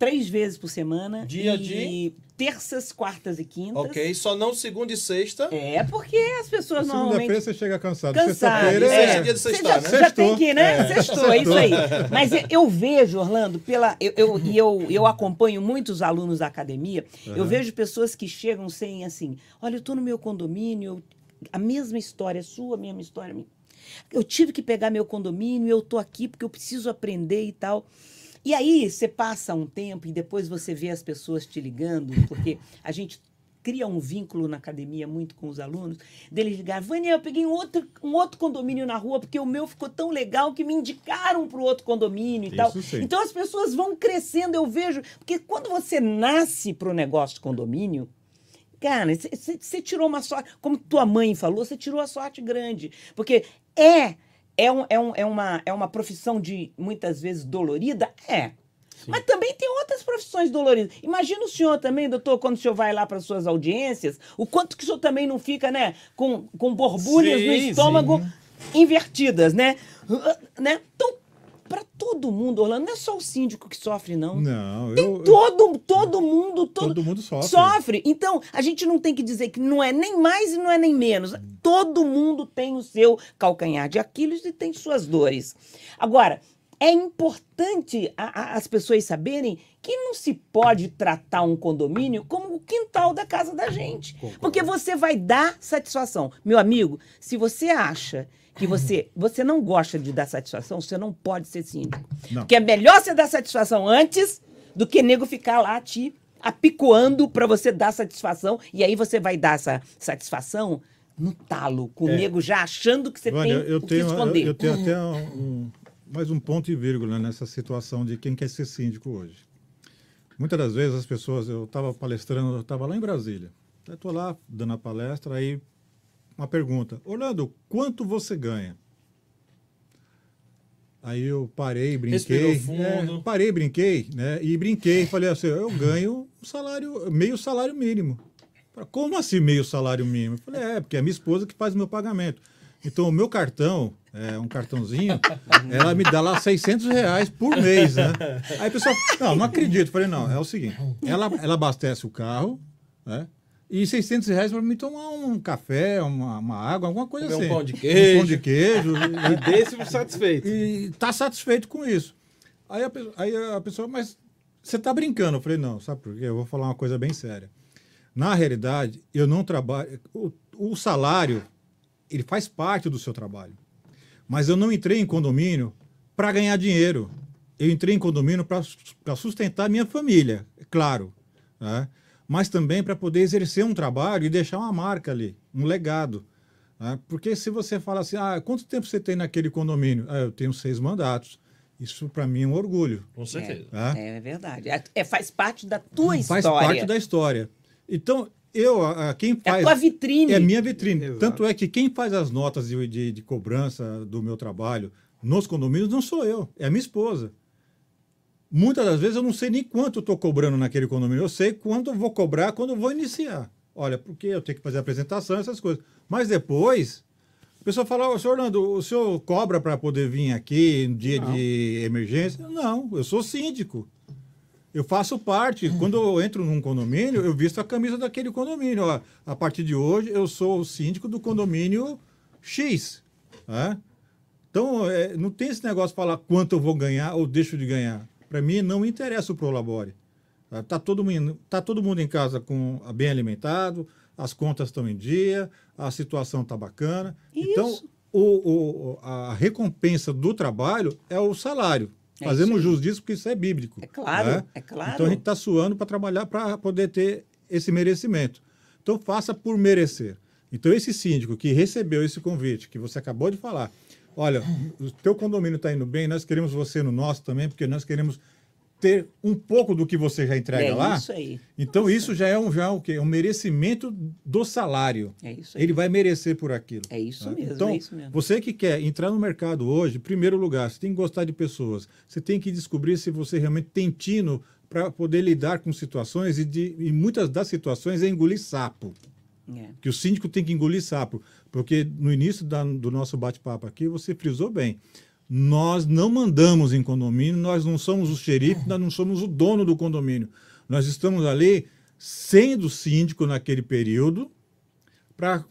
Três vezes por semana. Dia e de? Terças, quartas e quintas. Ok, só não segunda e sexta. É, porque as pessoas Segunda-feira normalmente. você chega cansado. Cansado. Sexta-feira Isso é. é dia de Você sextar, já, né? já Sextou. tem que, né? Sextou, é isso aí. Mas eu- eu vejo, Orlando, pela, eu, eu, e eu, eu acompanho muitos alunos da academia, eu vejo pessoas que chegam sem assim, olha, eu estou no meu condomínio, eu- a mesma história sua, a mesma história minha. Eu tive que pegar meu condomínio, eu estou aqui porque eu preciso aprender e tal. E aí você passa um tempo e depois você vê as pessoas te ligando, porque (laughs) a gente cria um vínculo na academia muito com os alunos, deles ligar, Vânia, eu peguei um outro, um outro condomínio na rua porque o meu ficou tão legal que me indicaram para o outro condomínio e Isso tal. sim. Então as pessoas vão crescendo, eu vejo, porque quando você nasce para o negócio de condomínio, Cara, você tirou uma sorte, como tua mãe falou, você tirou a sorte grande. Porque é, é, um, é, um, é, uma, é uma profissão de muitas vezes dolorida? É. Mas também tem outras profissões doloridas. Imagina o senhor também, doutor, quando o senhor vai lá para suas audiências, o quanto que o senhor também não fica, né, com, com borbulhas no Sim, estômago invertidas, né? né? Então, para todo mundo, Orlando, não é só o síndico que sofre, não. Não, Tem eu, todo, todo mundo, todo, todo mundo sofre. sofre. Então, a gente não tem que dizer que não é nem mais e não é nem menos. Todo mundo tem o seu calcanhar de Aquiles e tem suas dores. Agora, é importante a- a- as pessoas saberem que não se pode tratar um condomínio como o quintal da casa da gente. Porque você vai dar satisfação. Meu amigo, se você acha que você, você não gosta de dar satisfação, você não pode ser síndico. Não. Porque é melhor você dar satisfação antes do que nego ficar lá te apicoando para você dar satisfação. E aí você vai dar essa satisfação no talo, com o É. nego já achando que você tem eu o que tenho, eu, esconder. eu tenho até um, um- mais um ponto e vírgula nessa situação de quem quer ser síndico hoje. Muitas das vezes as pessoas, eu estava palestrando, eu estava lá em Brasília. Estou lá dando a palestra, aí uma pergunta: Orlando, quanto você ganha? Aí eu parei, brinquei. É, parei, brinquei, né? E brinquei. Falei assim, eu ganho um salário, meio salário mínimo. Como assim meio salário mínimo? Falei, é, porque é minha esposa que faz o meu pagamento. Então, o meu cartão, é um cartãozinho, (laughs) ela me dá lá 600 reais por mês, né? Aí a pessoa, não, não acredito. Falei, não, é o seguinte, ela, ela abastece o carro, né? E 600 reais para mim tomar um café, uma, uma água, alguma coisa Comer assim. um pão de queijo. Um pão de queijo. E desse satisfeito. E tá satisfeito com isso. Aí a, aí a pessoa, mas você tá brincando? Eu falei, não, sabe por quê? Eu vou falar uma coisa bem séria. Na realidade, eu não trabalho. O, o salário, ele faz parte do seu trabalho. Mas eu não entrei em condomínio para ganhar dinheiro. Eu entrei em condomínio para sustentar minha família, é claro. Né? Mas também para poder exercer um trabalho e deixar uma marca ali, um legado. né? Porque se você fala assim, ah, quanto tempo você tem naquele condomínio? Ah, eu tenho seis mandatos. Isso para mim é um orgulho. Com certeza. tá? É, é verdade. É, é- faz parte da tua Faz história. parte da história. Então, eu, a- a- quem É a faz. tua vitrine. É a minha vitrine. Exato. Tanto é que quem faz as notas de, de, de cobrança do meu trabalho nos condomínios não sou eu, é a minha esposa. Muitas das vezes eu não sei nem quanto eu estou cobrando naquele condomínio. Eu sei quanto eu vou cobrar quando eu vou iniciar. Olha, porque eu tenho que fazer a apresentação, essas coisas. Mas depois, a pessoa fala, ô, senhor Orlando, o senhor cobra para poder vir aqui em dia de emergência? Não, eu sou síndico. Eu faço parte. Quando eu entro num condomínio, eu visto a camisa daquele condomínio. Ó, a partir de hoje, eu sou o síndico do condomínio X. né? Então, é, não tem esse negócio de falar quanto eu vou ganhar ou deixo de ganhar. Para mim, não interessa o Prolabore. Tá, tá todo, mundo, tá todo mundo em casa com bem alimentado, as contas estão em dia, a situação está bacana. Então, Isso. o, o- a recompensa do trabalho é o salário. É Fazemos jus disso porque isso é bíblico. É claro, né? é claro. Então a gente está suando para trabalhar para poder ter esse merecimento. Então faça por merecer. Então esse síndico que recebeu esse convite, que você acabou de falar, olha, o teu condomínio está indo bem, nós queremos você no nosso também, porque nós queremos ter um pouco do que você já entrega é lá. isso aí. Então isso já é um já é o quê? Um merecimento do salário. É isso aí. Ele vai merecer por aquilo. É isso né? mesmo, Então, é isso mesmo. você que quer entrar no mercado hoje, em primeiro lugar, você tem que gostar de pessoas. Você tem que descobrir se você realmente tem tino para poder lidar com situações e, de, e muitas das situações é engolir sapo. É. Que o síndico tem que engolir sapo. Porque no início da- do nosso bate-papo aqui, você frisou bem. Nós não mandamos em condomínio, nós não somos o xerife, nós não somos o dono do condomínio. Nós estamos ali sendo síndico naquele período para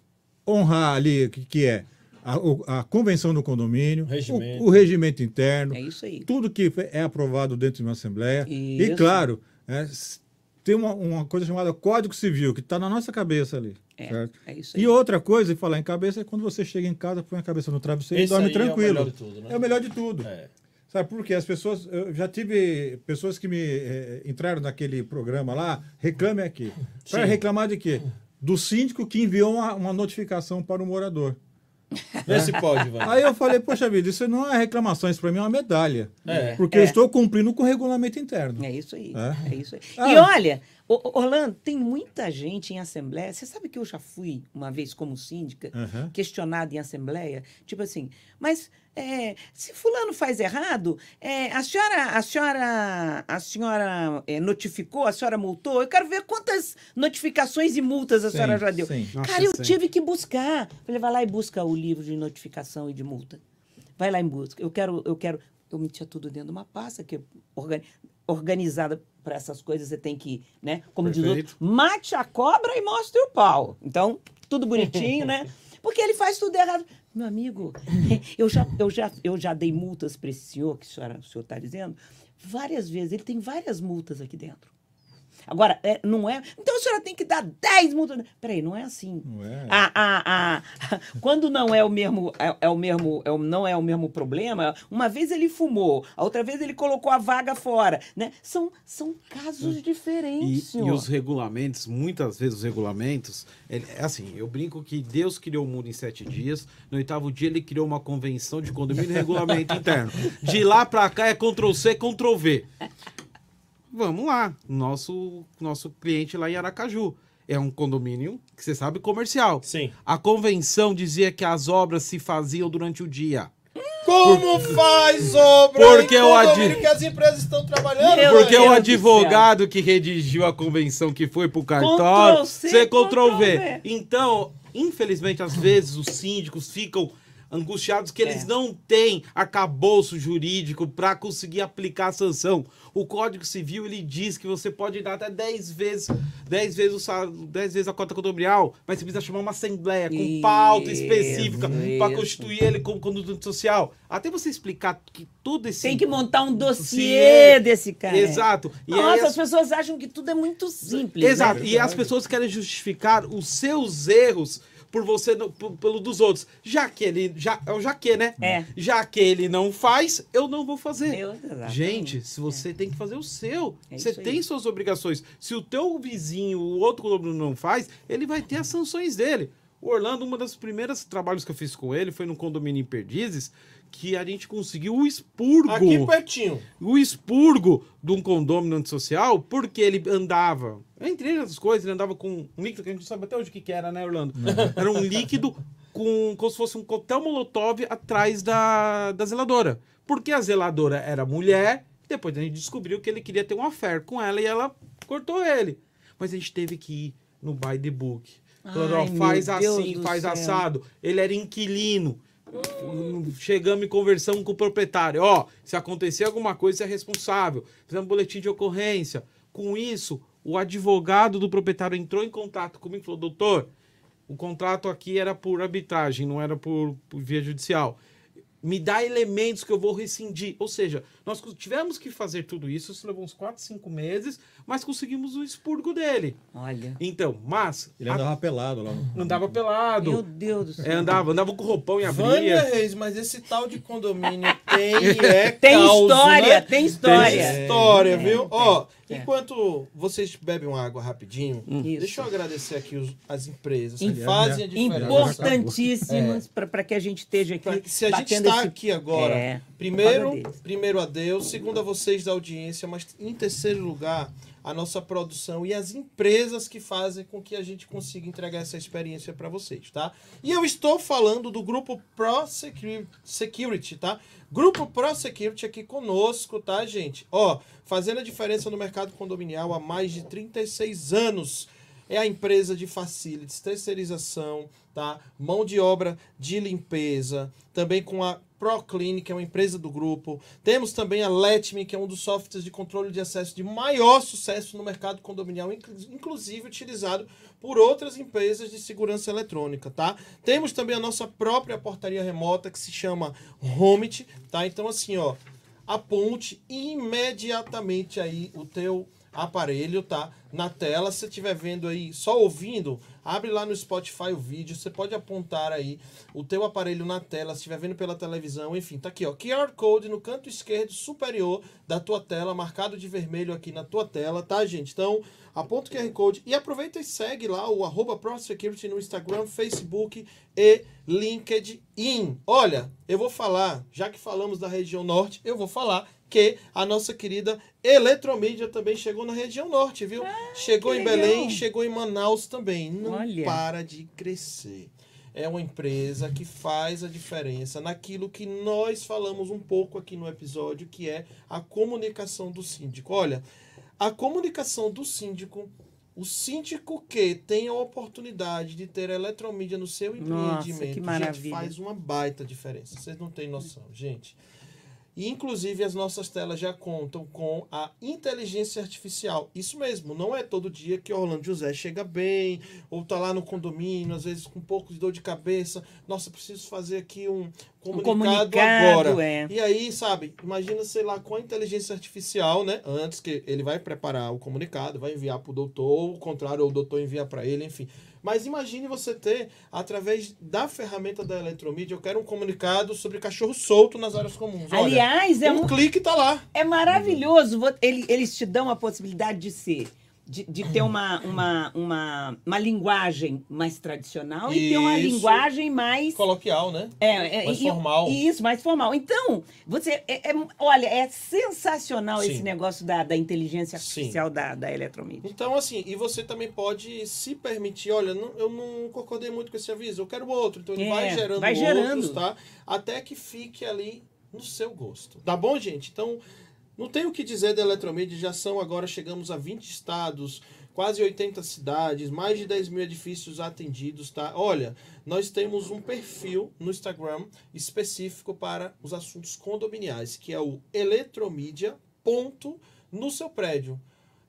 honrar ali o que, que é a, o- a convenção do condomínio, Regimento. O, o regimento interno, É isso aí. tudo que é aprovado dentro de uma assembleia. E Isso. claro, é, tem uma, uma coisa chamada Código Civil, que está na nossa cabeça ali. É, certo? é isso aí. E outra coisa, e falar em cabeça, é quando você chega em casa, põe a cabeça no travesseiro Esse e dorme aí é o tranquilo. melhor de tudo, né? É o melhor de tudo. É. Sabe por quê? As pessoas. Eu já tive pessoas que me eh, entraram naquele programa lá, reclame aqui. (laughs) Para reclamar de quê? Do síndico que enviou uma, uma notificação para o morador. Vê se pode, vai. Aí eu falei, poxa vida, isso não é reclamação, isso para mim é uma medalha. É. Porque É. eu estou cumprindo com o regulamento interno. É isso aí. É? É, isso aí. Ah. E olha, Orlando, tem muita gente em assembleia. Você sabe que eu já fui uma vez como síndica, Aham. questionada em assembleia, tipo assim, mas é, se fulano faz errado, é, a senhora, a senhora, a senhora é, notificou, a senhora multou. Eu quero ver quantas notificações e multas a Sim, senhora já deu. sim. Nossa, Cara, eu sim. tive que buscar. Falei, vai lá e busca o livro de notificação e de multa. Vai lá em busca. Eu quero, eu quero. Eu metia tudo dentro de uma pasta que é organi- organizada para essas coisas. Você tem que, né? Como diz o Perfeito. outro, mate a cobra e mostre o pau. Então, tudo bonitinho, né? (laughs) Porque ele faz tudo errado. Meu amigo, (laughs) eu já, eu já, eu já dei multas para esse senhor, que o senhor está dizendo, várias vezes. Ele tem várias multas aqui dentro. Agora, é, não é. Então a senhora tem que dar 10 multas. Peraí, não é assim. Não é? A, a, a- quando não é o mesmo, é, é o mesmo, é o- não é o mesmo problema, uma vez ele fumou, a outra vez ele colocou a vaga fora, né? São, são casos diferentes, E, e os regulamentos, muitas vezes os regulamentos, ele- é assim, eu brinco que Deus criou o mundo em sete dias, no oitavo dia ele criou uma convenção de condomínio e regulamento (laughs) interno. De lá pra cá é Ctrl C, Ctrl V. Vamos lá, nosso, nosso cliente lá em Aracaju. É um condomínio, que você sabe, comercial. Sim. A convenção dizia que as obras se faziam durante o dia. Como faz obra Porque em o adi- condomínio que as empresas estão trabalhando? Meu Porque Deus o do advogado que redigiu a convenção que foi pro Ctrl cartório, C, você Ctrl V. Ctrl V. Então, infelizmente, às vezes os síndicos ficam angustiados que eles É. não têm arcabouço jurídico para conseguir aplicar a sanção. O Código Civil ele diz que você pode dar até 10 vezes, 10 vezes, o sal- 10 vezes a cota condominial, mas você precisa chamar uma assembleia com Isso, pauta específica para constituir ele como conduto social. Até você explicar que todo esse Tem que montar um dossiê desse cara. Exato. E Nossa, as- as pessoas acham que tudo é muito simples. né? Exato. E as pessoas querem justificar os seus erros por você pelo dos outros. Já que ele já é o já que, né? É. Já que ele não faz, eu não vou fazer. Eu- exatamente. Gente, se você tem que fazer o seu, É você isso aí. tem suas obrigações. Se o teu vizinho, o outro condomínio não faz, ele vai ter as sanções dele. O Orlando, uma das primeiras trabalhos que eu fiz com ele foi no condomínio em Perdizes, que a gente conseguiu o expurgo Aqui pertinho. o expurgo de um condômino antissocial porque ele andava, entre outras coisas, ele andava com um líquido que a gente não sabe até hoje o que, que era, né, Orlando? Era um líquido com como se fosse um coquetel molotov atrás da, da zeladora. Porque a zeladora era mulher, depois a gente descobriu que ele queria ter um affair com ela e ela cortou ele. Mas a gente teve que ir no by the book. Falando, ó, Ai, faz meu Deus assim, faz céu. assado. Ele era inquilino. Chegamos e conversamos com o proprietário. Ó, se acontecer alguma coisa, você é responsável. Fizemos um boletim de ocorrência. Com isso, o advogado do proprietário entrou em contato comigo e falou: doutor, o contrato aqui era por arbitragem, não era por, por via judicial. Me dá elementos que eu vou rescindir. Ou seja, nós tivemos que fazer tudo isso, isso levou uns 4, 5 meses, mas conseguimos o expurgo dele. Olha. Então, mas. Ele andava pelado lá no. Andava pelado. Meu Deus do céu. É, andava, andava com roupão e Vânia abria. Reis, mas esse tal de condomínio tem (laughs) é Tem causo, história, né? tem história. Tem história, É, viu? tem, Ó, é. enquanto vocês bebem uma água rapidinho, Isso. deixa eu agradecer aqui os- as empresas que fazem a diferença. Importantíssimas para que a gente esteja aqui. Se a gente está esse- aqui agora, É, primeiro, primeiro a Deus, segundo a vocês da audiência, mas em terceiro lugar, a nossa produção e as empresas que fazem com que a gente consiga entregar essa experiência para vocês, tá? E eu estou falando do grupo Pro Secu- Security, tá? Grupo Pro Security aqui conosco, tá, gente? Ó, fazendo a diferença no mercado condominial há mais de 36 anos é a empresa de facilities, terceirização, tá? Mão de obra de limpeza, também com a ProClinic, que é uma empresa do grupo. Temos também a Letme, que é um dos softwares de controle de acesso de maior sucesso no mercado condominial, inclu- inclusive utilizado por outras empresas de segurança eletrônica, tá? Temos também a nossa própria portaria remota que se chama Homit, tá? Então assim, ó, aponte imediatamente aí o teu aparelho, tá? Na tela, se estiver vendo aí, só ouvindo, abre lá no Spotify o vídeo, você pode apontar aí o teu aparelho na tela, se estiver vendo pela televisão, enfim, tá aqui, ó, QR Code no canto esquerdo superior da tua tela, marcado de vermelho aqui na tua tela, tá, gente? Então, aponta o QR Code e aproveita e segue lá o arroba no Instagram, Facebook e LinkedIn. Olha, eu vou falar, já que falamos da região norte, eu vou falar que a nossa querida Eletromídia também chegou na região norte, viu? Chegou em. Belém, chegou em Manaus também. Não Olha. para de crescer. É uma empresa que faz a diferença naquilo que nós falamos um pouco aqui no episódio, que é a comunicação do síndico. Olha, a comunicação do síndico, o síndico que tem a oportunidade de ter a eletromídia no seu Nossa, empreendimento, que gente, faz uma baita diferença. Vocês não têm noção, gente. E, inclusive, as nossas telas já contam com a inteligência artificial. Isso mesmo, não é todo dia que Orlando José chega bem, ou tá lá no condomínio, às vezes com um pouco de dor de cabeça. Nossa, preciso fazer aqui um comunicado, comunicado, agora. é. E aí, sabe, imagina, sei lá, com a inteligência artificial, né? Antes que ele vai preparar o comunicado, vai enviar para o doutor, ou o contrário, ou o doutor envia para ele, enfim. Mas imagine você ter, através da ferramenta da eletromídia, eu quero um comunicado sobre cachorro solto nas áreas comuns. Olha, Aliás, é um um, clique tá lá. É maravilhoso. Eles te dão a possibilidade de ser de, de ter uma, uma, uma, uma linguagem mais tradicional e ter uma Isso. linguagem mais. Coloquial, né? É, é, Mais e- formal. Isso, mais formal. Então, você. é- é- olha, é sensacional Sim. esse negócio da, da inteligência Sim. artificial da, da eletromídia. Então, assim, e você também pode se permitir, olha, não- eu não concordei muito com esse aviso, eu quero outro. Então ele É, vai gerando vai outros, gerando. tá? Até que fique ali no seu gosto. Tá bom, gente? Então, não tem o que dizer da Eletromídia, já são agora, chegamos a 20 estados, quase 80 cidades, mais de 10 mil edifícios atendidos, tá? Olha, nós temos um perfil no Instagram específico para os assuntos condominiais, que é o eletromídia ponto no seu prédio.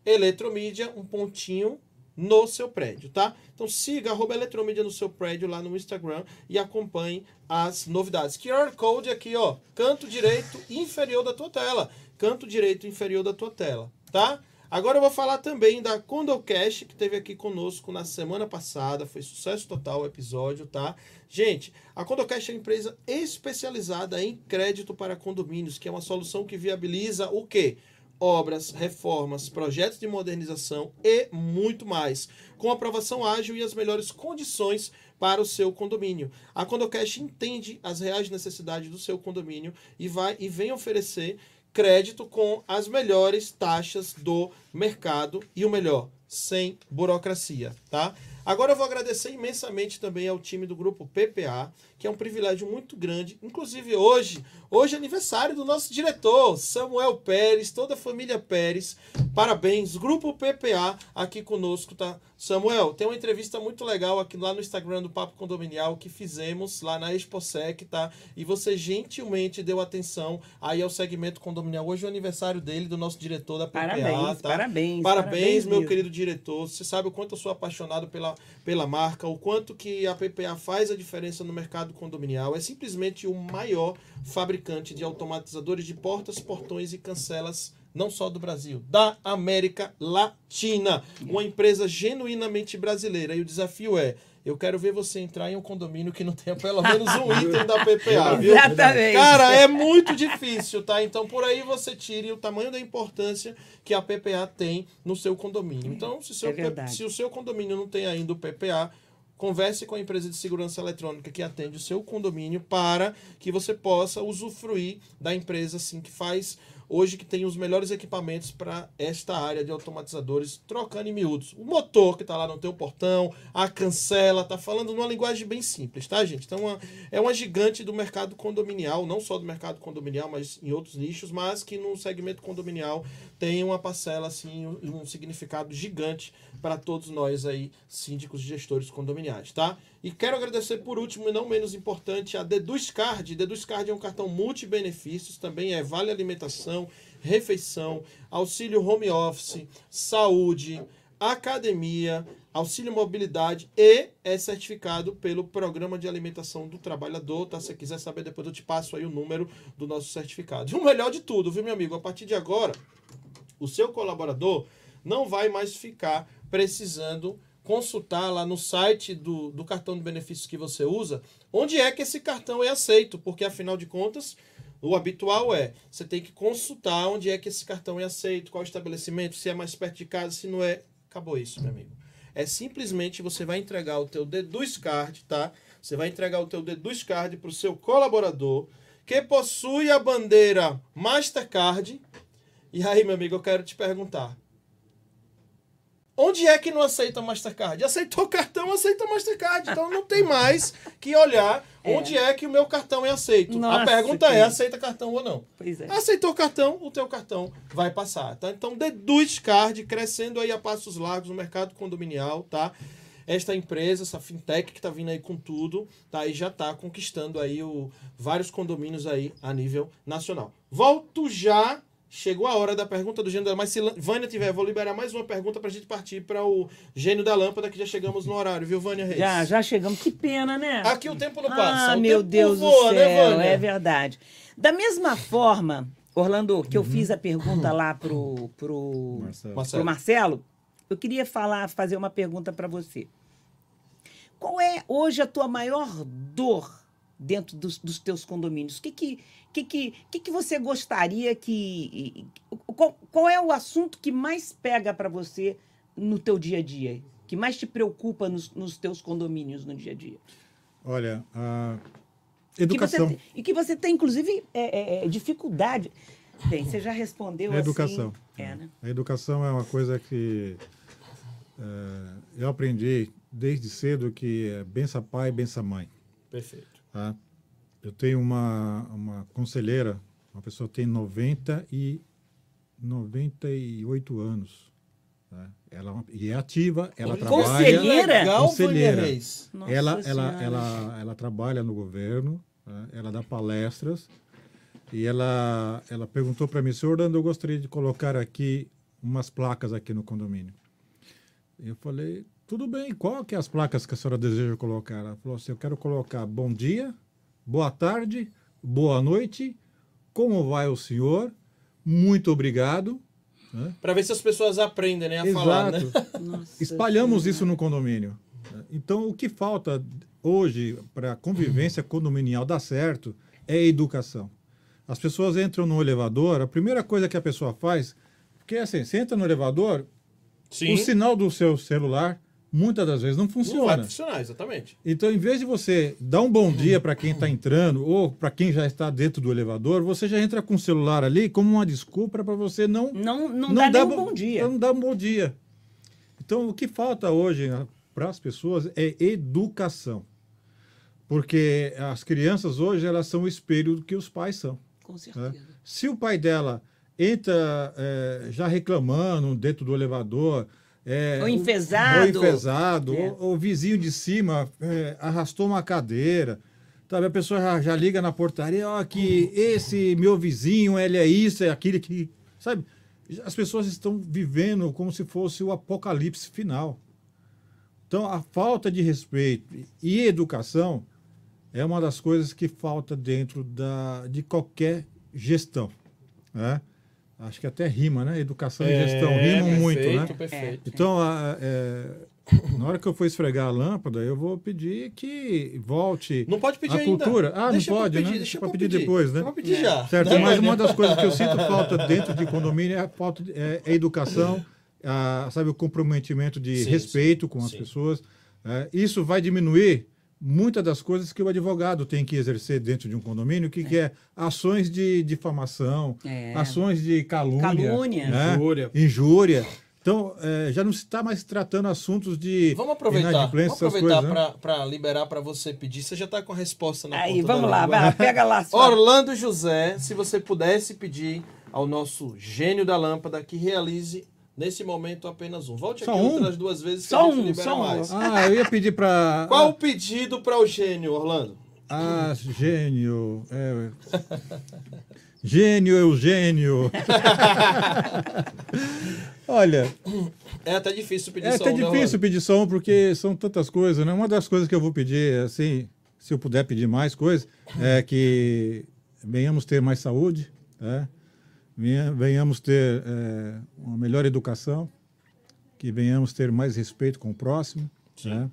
Eletromídia, um pontinho no seu prédio, tá? Então siga arroba Eletromídia no seu prédio lá no Instagram e acompanhe as novidades. QR Code aqui, ó, canto direito inferior da tua tela. Canto direito inferior da tua tela, tá? Agora eu vou falar também da Condocast, que teve aqui conosco na semana passada. Foi sucesso total o episódio, tá? Gente, a Condocast é uma empresa especializada em crédito para condomínios, que é uma solução que viabiliza o quê? obras, reformas, projetos de modernização e muito mais, com aprovação ágil e as melhores condições para o seu condomínio. A Condocast entende as reais necessidades do seu condomínio e vai e vem oferecer crédito com as melhores taxas do mercado e o melhor, sem burocracia, tá? Agora eu vou agradecer imensamente também ao time do grupo PPA, que é um privilégio muito grande. Inclusive hoje, hoje é aniversário do nosso diretor, Samuel Pérez, toda a família Pérez. Parabéns, grupo PPA aqui conosco, tá? Samuel, tem uma entrevista muito legal aqui lá no Instagram do Papo Condominial que fizemos lá na ExpoSec, tá? E você gentilmente deu atenção aí ao segmento condominial. Hoje é o aniversário dele, do nosso diretor da PPA, Parabéns, tá? parabéns. Parabéns, meu mesmo. querido diretor. Você sabe o quanto eu sou apaixonado pela, pela marca, o quanto que a PPA faz a diferença no mercado condominial. É simplesmente o maior fabricante de automatizadores de portas, portões e cancelas, não só do Brasil, da América Latina. Uma empresa genuinamente brasileira. E o desafio é. Eu quero ver você entrar em um condomínio que não tenha pelo menos um (laughs) item da PPA, viu? Exatamente. Cara, é muito difícil, tá? Então por aí você tire o tamanho da importância que a PPA tem no seu condomínio. Então, se, seu É se o seu condomínio não tem ainda o PPA, converse com a empresa de segurança eletrônica que atende o seu condomínio para que você possa usufruir da empresa assim que faz hoje que tem os melhores equipamentos para esta área de automatizadores, trocando em miúdos. O motor que está lá no teu portão, a cancela, tá falando numa linguagem bem simples, tá, gente? Então é uma gigante do mercado condominial, não só do mercado condominial, mas em outros nichos, mas que no segmento condominial tem uma parcela assim, um, um significado gigante para todos nós aí, síndicos e gestores condominiais, tá? E quero agradecer por último e não menos importante a Deduz Card. Deduz Card é um cartão multibenefícios, também é vale alimentação, refeição, auxílio home office, saúde, academia, auxílio mobilidade e é certificado pelo Programa de Alimentação do Trabalhador, tá? Se você quiser saber depois eu te passo aí o número do nosso certificado. E o melhor de tudo, viu, meu amigo? A partir de agora, o seu colaborador não vai mais ficar precisando consultar lá no site do, do cartão de benefícios que você usa onde é que esse cartão é aceito, porque afinal de contas o habitual é você tem que consultar onde é que esse cartão é aceito, qual estabelecimento, se é mais perto de casa, se não é. Acabou isso, meu amigo. É simplesmente você vai entregar o teu Deduz Card, tá? Você vai entregar o teu Deduz Card para o seu colaborador que possui a bandeira Mastercard. E aí, meu amigo, eu quero te perguntar. Onde é que não aceita Mastercard? Aceitou cartão, aceita Mastercard. Então não tem mais que olhar (laughs) É. onde é que o meu cartão é aceito. Nossa, a pergunta é, que- aceita cartão ou não? Pois é. Aceitou o cartão, o teu cartão vai passar, tá? Então, Deduz Card, crescendo aí a passos largos no mercado condominial, tá? Esta empresa, essa fintech que tá vindo aí com tudo, tá? E já tá conquistando aí o, vários condomínios aí a nível nacional. Volto já. Chegou a hora da pergunta do gênio da Mas se Vânia tiver, eu vou liberar mais uma pergunta pra gente partir para o gênio da lâmpada, que já chegamos no horário, viu, Vânia Reis? Já, já chegamos. Que pena, né? Aqui o tempo não passa. Ah, o meu tempo Deus voa, do né, céu, Vânia? é verdade. Da mesma forma, Orlando, que eu fiz a pergunta lá pro, (coughs) pro, Marcelo. Marcelo. pro Marcelo, eu queria falar, fazer uma pergunta para você. Qual é hoje a tua maior dor dentro dos, dos teus condomínios? O que que, que, que, que, que você gostaria que... Qual, qual é o assunto que mais pega para você no teu dia a dia? Que mais te preocupa nos, nos teus condomínios no dia a dia? Olha, a Que educação. você, e que você tem, inclusive, é, é, é, dificuldade. Bem, você já respondeu É assim. educação. É, né? A educação é uma coisa que é, eu aprendi desde cedo que é bença pai, bença mãe. Perfeito. Tá? Eu tenho uma, uma conselheira, uma pessoa que tem 90 e 98 anos. Tá? Ela é e é ativa, ela trabalha. Conselheira? Legal, Conselheira. Ela, ela, ela, ela trabalha no governo, né? ela dá palestras e ela, ela perguntou para mim, senhor Orlando, eu gostaria de colocar aqui umas placas aqui no condomínio. Eu falei, tudo bem, qual que é as placas que a senhora deseja colocar? Ela falou assim, eu quero colocar bom dia, boa tarde, boa noite, como vai o senhor, muito obrigado. né? Para ver se as pessoas aprendem né, a falar, né? (laughs) Nossa Espalhamos isso no condomínio. Então, o que falta hoje para a convivência condominial dar certo é educação. As pessoas entram no elevador, a primeira coisa que a pessoa faz, porque assim, você entra no elevador, Sim. o sinal do seu celular muitas das vezes não Não vai funciona. funcionar, exatamente. Então, em vez de você dar um bom dia para quem está entrando ou para quem já está dentro do elevador, você já entra com o celular ali como uma desculpa para você não Não, não, dá, nem um bom dia. Não dá um bom dia. Então, o que falta hoje para as pessoas é educação. Porque as crianças hoje elas são o espelho do que os pais são. Com certeza. Se o pai dela entra é, já reclamando dentro do elevador, é, Ou enfesado. ou enfesado, É. ou o vizinho de cima é, arrastou uma cadeira, sabe? A pessoa já, já liga na portaria, ó, que esse meu vizinho, ele é isso, é aquele que, sabe? As pessoas estão vivendo como se fosse o apocalipse final. Então, a falta de respeito e educação é uma das coisas que falta dentro da, de qualquer gestão. Né? Acho que até rima, né? Educação e gestão rimam perfeito, muito, né? Perfeito. Então, a- é, na hora que eu for esfregar a lâmpada, eu vou pedir que volte Não pode pedir a ainda. cultura. Ah, Deixa não pode, pedir, né? Deixa pra pra pedir depois, né? Pra pedir já. Certo, né, mas Vânia? uma das coisas que eu sinto falta dentro de condomínio é a falta de é, é educação, a, sabe, o comprometimento de Sim, respeito com as sim. pessoas. É, isso vai diminuir muitas das coisas que o advogado tem que exercer dentro de um condomínio, que, que é ações de difamação, É. ações de calúnia, Calúnia. né? Injúria. injúria. Então, é, já não se está mais tratando assuntos de Vamos aproveitar, vamos aproveitar né? para liberar para você pedir. Você já está com a resposta na Aí, ponta da vamos lá, língua. vai lá, (laughs) pega lá. Orlando José, se você pudesse pedir ao nosso gênio da lâmpada que realize nesse momento apenas um. Volte Só aqui um? outras duas vezes que Só a gente um, libera um. mais. Ah, eu ia pedir para... Qual o pedido para o gênio, Orlando? Ah, gênio. É... Gênio, Eugênio. (laughs) Olha, É até difícil pedir é só até um, né, difícil Orlando? pedir som porque são tantas coisas, né? Uma das coisas que eu vou pedir, assim, se eu puder pedir mais coisas, é que venhamos ter mais saúde, né? Venha- venhamos ter é, uma melhor educação, que venhamos ter mais respeito com o próximo, né?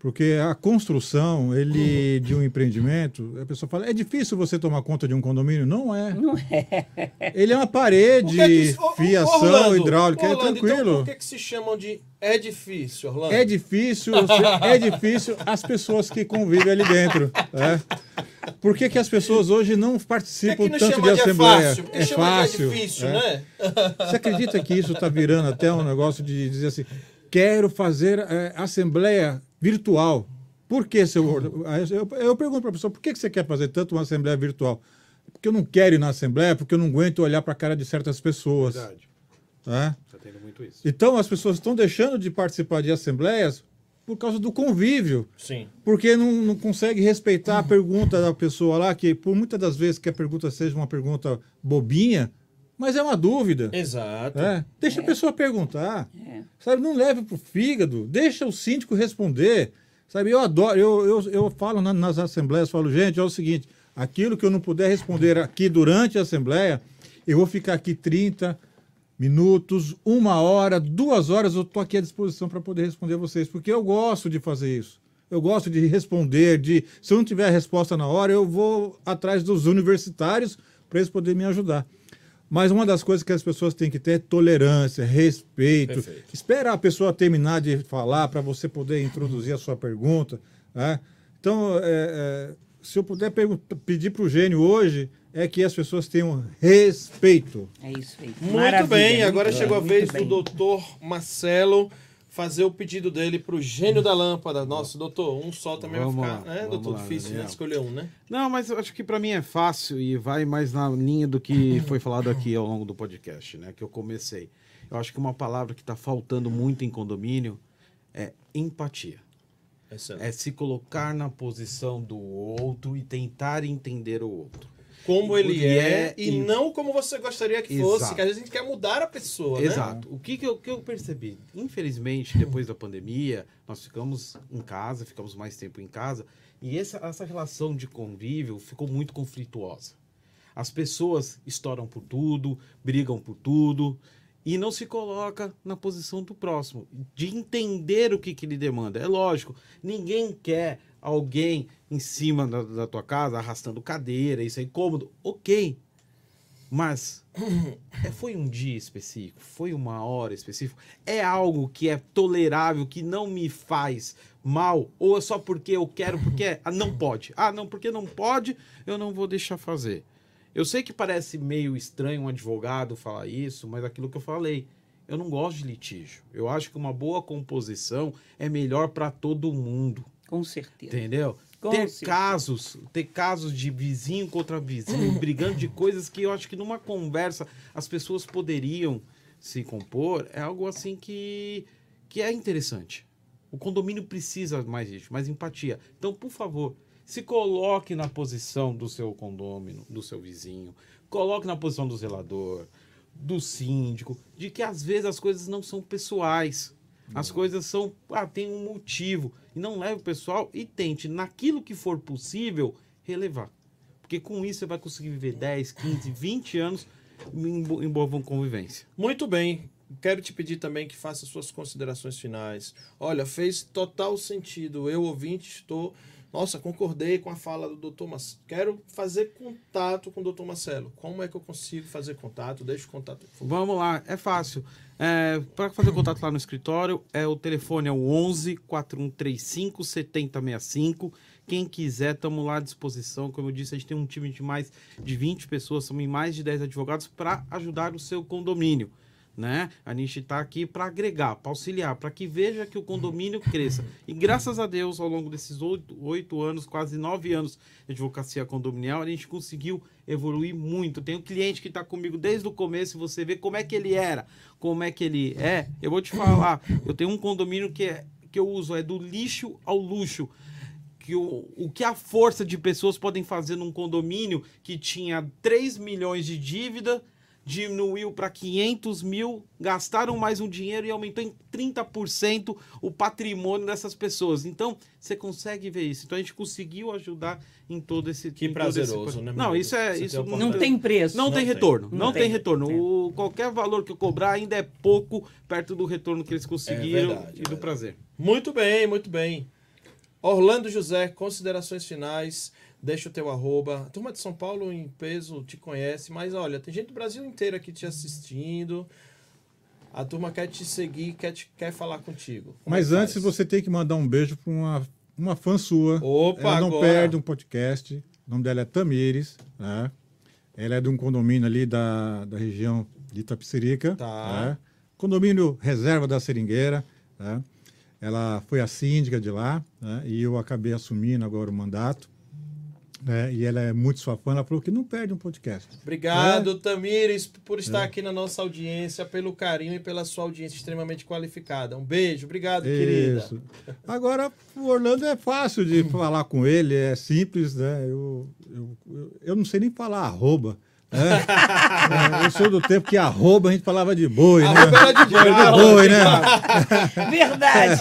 Porque a construção ele, de um empreendimento, a pessoa fala, é difícil você tomar conta de um condomínio? Não é. Não é. Ele é uma parede, que que- Ô, ô, fiação, Orlando, hidráulica, é Orlando, tranquilo. Então, por que, que se chamam de é difícil, Orlando? É difícil, é difícil as pessoas que convivem ali dentro. né? Por que, que as pessoas hoje não que, participam que não tanto de de é assembleia? fácil? Porque é chama fácil. de é difícil, é. né? Você acredita que isso está virando até um negócio de dizer assim: quero fazer é, assembleia virtual? Por que, seu. Eu, eu pergunto para a pessoa: por que que você quer fazer tanto uma assembleia virtual? Porque eu não quero ir na assembleia, porque eu não aguento olhar para a cara de certas pessoas. Verdade. Tá? Tá tendo muito isso. Então as pessoas estão deixando de participar de assembleias por causa do convívio, Sim. porque não, não consegue respeitar a pergunta da pessoa lá, que por muitas das vezes que a pergunta seja uma pergunta bobinha, mas é uma dúvida. Exato. É, deixa a pessoa perguntar. É. Sabe, não leve pro fígado, deixa o síndico responder. Sabe, eu adoro, eu, eu, eu falo na- nas assembleias, falo, gente, é o seguinte, aquilo que eu não puder responder aqui durante a assembleia, eu vou ficar aqui 30 minutos, uma hora, duas horas, eu estou aqui à disposição para poder responder vocês, porque eu gosto de fazer isso. Eu gosto de responder, de se eu não tiver a resposta na hora, eu vou atrás dos universitários para eles poderem me ajudar. Mas uma das coisas que as pessoas têm que ter é tolerância, respeito. Perfeito. Esperar a pessoa terminar de falar para você poder introduzir a sua pergunta. Né? Então, é, é, se eu puder pedir para o gênio hoje, é que as pessoas tenham respeito. É isso aí. Muito Maravilha, bem, muito agora bem, chegou a muito vez bem. do doutor Marcelo fazer o pedido dele pro gênio da lâmpada. Nossa, doutor, um só também Vamos vai lá, ficar, né, vamos doutor? lá, Difícil, né? Escolher um, né? Não, mas eu acho que para mim é fácil e vai mais na linha do que (coughs) foi falado aqui ao longo do podcast, né? Que eu comecei. Eu acho que uma palavra que está faltando muito em condomínio é empatia. Excelente. É se colocar na posição do outro e tentar entender o outro. Como ele é, é e, e- não como você gostaria que Exato. fosse, que às vezes a gente quer mudar a pessoa, né? Exato. O que, que, eu, que eu percebi? Infelizmente, depois da pandemia, nós ficamos em casa, ficamos mais tempo em casa, e essa, essa relação de convívio ficou muito conflituosa. As pessoas estouram por tudo, brigam por tudo, e não se coloca na posição do próximo, de entender o que, que ele demanda. É lógico, ninguém quer alguém em cima da, da tua casa arrastando cadeira, isso é incômodo. Ok, mas (coughs) é, foi um dia específico, foi uma hora específica, é algo que é tolerável, que não me faz mal, ou é só porque eu quero, porque é- ah, não pode. Ah, não, porque não pode, eu não vou deixar fazer. Eu sei que parece meio estranho um advogado falar isso, mas aquilo que eu falei, eu não gosto de litígio. Eu acho que uma boa composição é melhor para todo mundo. Com certeza. Entendeu? Com ter certeza. casos, ter casos de vizinho contra vizinho, (laughs) brigando de coisas que eu acho que numa conversa as pessoas poderiam se compor, é algo assim que, que é interessante. O condomínio precisa mais disso, mais empatia. Então, por favor, se coloque na posição do seu condômino, do seu vizinho, coloque na posição do zelador, do síndico, de que às vezes as coisas não são pessoais. As coisas são, ah, tem um motivo. E não leve o pessoal e tente, naquilo que for possível, relevar. Porque com isso você vai conseguir viver 10, 15, 20 anos em, bo- em boa convivência. Muito bem. Quero te pedir também que faça suas considerações finais. Olha, fez total sentido. Eu, ouvinte, estou. Nossa, concordei com a fala do doutor Marcelo. Quero fazer contato com o doutor Marcelo. Como é que eu consigo fazer contato? Deixa o contato. Vamos lá, é fácil. É, Para fazer contato lá no escritório, é o telefone é o 11 4135 7065. Quem quiser, estamos lá à disposição. Como eu disse, a gente tem um time de mais de 20 pessoas, somos mais de 10 advogados para ajudar o seu condomínio. Né? A gente está aqui para agregar, para auxiliar, para que veja que o condomínio cresça. E graças a Deus, ao longo desses oito, anos, quase nove anos de advocacia condominial, a gente conseguiu evoluir muito. Tem um cliente que está comigo desde o começo você vê como é que ele era, como é que ele é. Eu vou te falar, eu tenho um condomínio que, é, que eu uso, é do lixo ao luxo que o, o que a força de pessoas podem fazer num condomínio que tinha 3 milhões de dívida, diminuiu para 500 mil, gastaram mais um dinheiro e aumentou em 30% o patrimônio dessas pessoas. Então, você consegue ver isso. Então, a gente conseguiu ajudar em todo esse... Que todo esse- prazeroso, né, meu Não, isso é... Você Isso ter a não, tem preço. não, Não tem tem. retorno. Não Não, tem. tem, retorno. É. O, qualquer valor que eu cobrar ainda é pouco perto do retorno que eles conseguiram verdade, e é do verdade. prazer. Muito bem, muito bem. Orlando José, considerações finais. Deixa o teu arroba. A turma de São Paulo em peso te conhece, mas olha, tem gente do Brasil inteiro aqui te assistindo. A turma quer te seguir, quer, te, quer falar contigo. Como é Mas antes faz? você tem que mandar um beijo para uma, uma fã sua. Opa, Ela não agora. perde um podcast. O nome dela é Tamires. Né? Ela é de um condomínio ali da, da região de Itapecerica. Tá. né? Condomínio Reserva da Seringueira. né? Ela foi a síndica de lá né? e eu acabei assumindo agora o mandato. Né? E ela é muito sua fã. Ela falou que não perde um podcast. Obrigado, É. Tamires, por estar aqui na nossa audiência, pelo carinho e pela sua audiência extremamente qualificada. Um beijo, obrigado, querida. Isso. Agora, o Orlando é fácil de falar com ele, é simples, né? Eu, eu, eu não sei nem falar arroba. Né? É, eu sou do tempo que arroba a gente falava de boi, né? Arroba era de boi, de né? boi, né? (laughs) Verdade.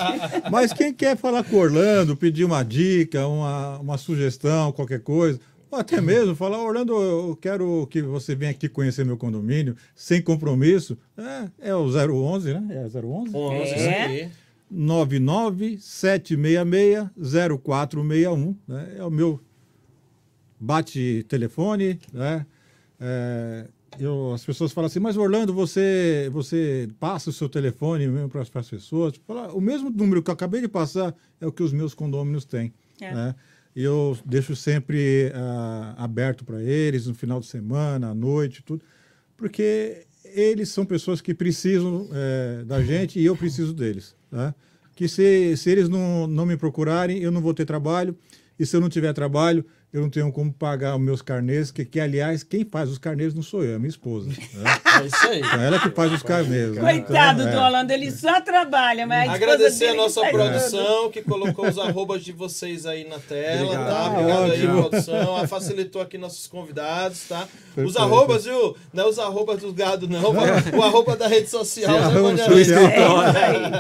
Mas quem quer falar com o Orlando, pedir uma dica, uma, uma sugestão, qualquer coisa, ou até mesmo falar, Orlando, eu quero que você venha aqui conhecer meu condomínio, sem compromisso, é, é o 011, né? É 011? 11, É. aí. 997660461, né? É o meu bate-telefone, né? É, eu, as pessoas falam assim, mas Orlando, você, você passa o seu telefone mesmo para as pessoas? Fala, o mesmo número que eu acabei de passar é o que os meus condôminos têm. É. Né? E eu deixo sempre ah, aberto para eles no final de semana, à noite, tudo, porque eles são pessoas que precisam eh, da gente e eu preciso deles. Né? Que se, se eles não, não me procurarem, eu não vou ter trabalho, e se eu não tiver trabalho, eu não tenho como pagar os meus carnês, que, que aliás, quem faz os carnês não sou eu, é a minha esposa. Né? (laughs) É isso aí. É ela que faz os carnês. né? Coitado Então, do é. Orlando, ele só trabalha, mas a Agradecer a nossa faz tudo. produção que colocou os arrobas de vocês aí na tela, Obrigado. tá? Ah, Obrigado aí, ótimo. produção. Ah, Facilitou aqui nossos convidados, tá? Os Perfeito. arrobas, viu? Não é os arrobas dos gado, não. O arroba da rede social, né, Vânia. Reis? É aí,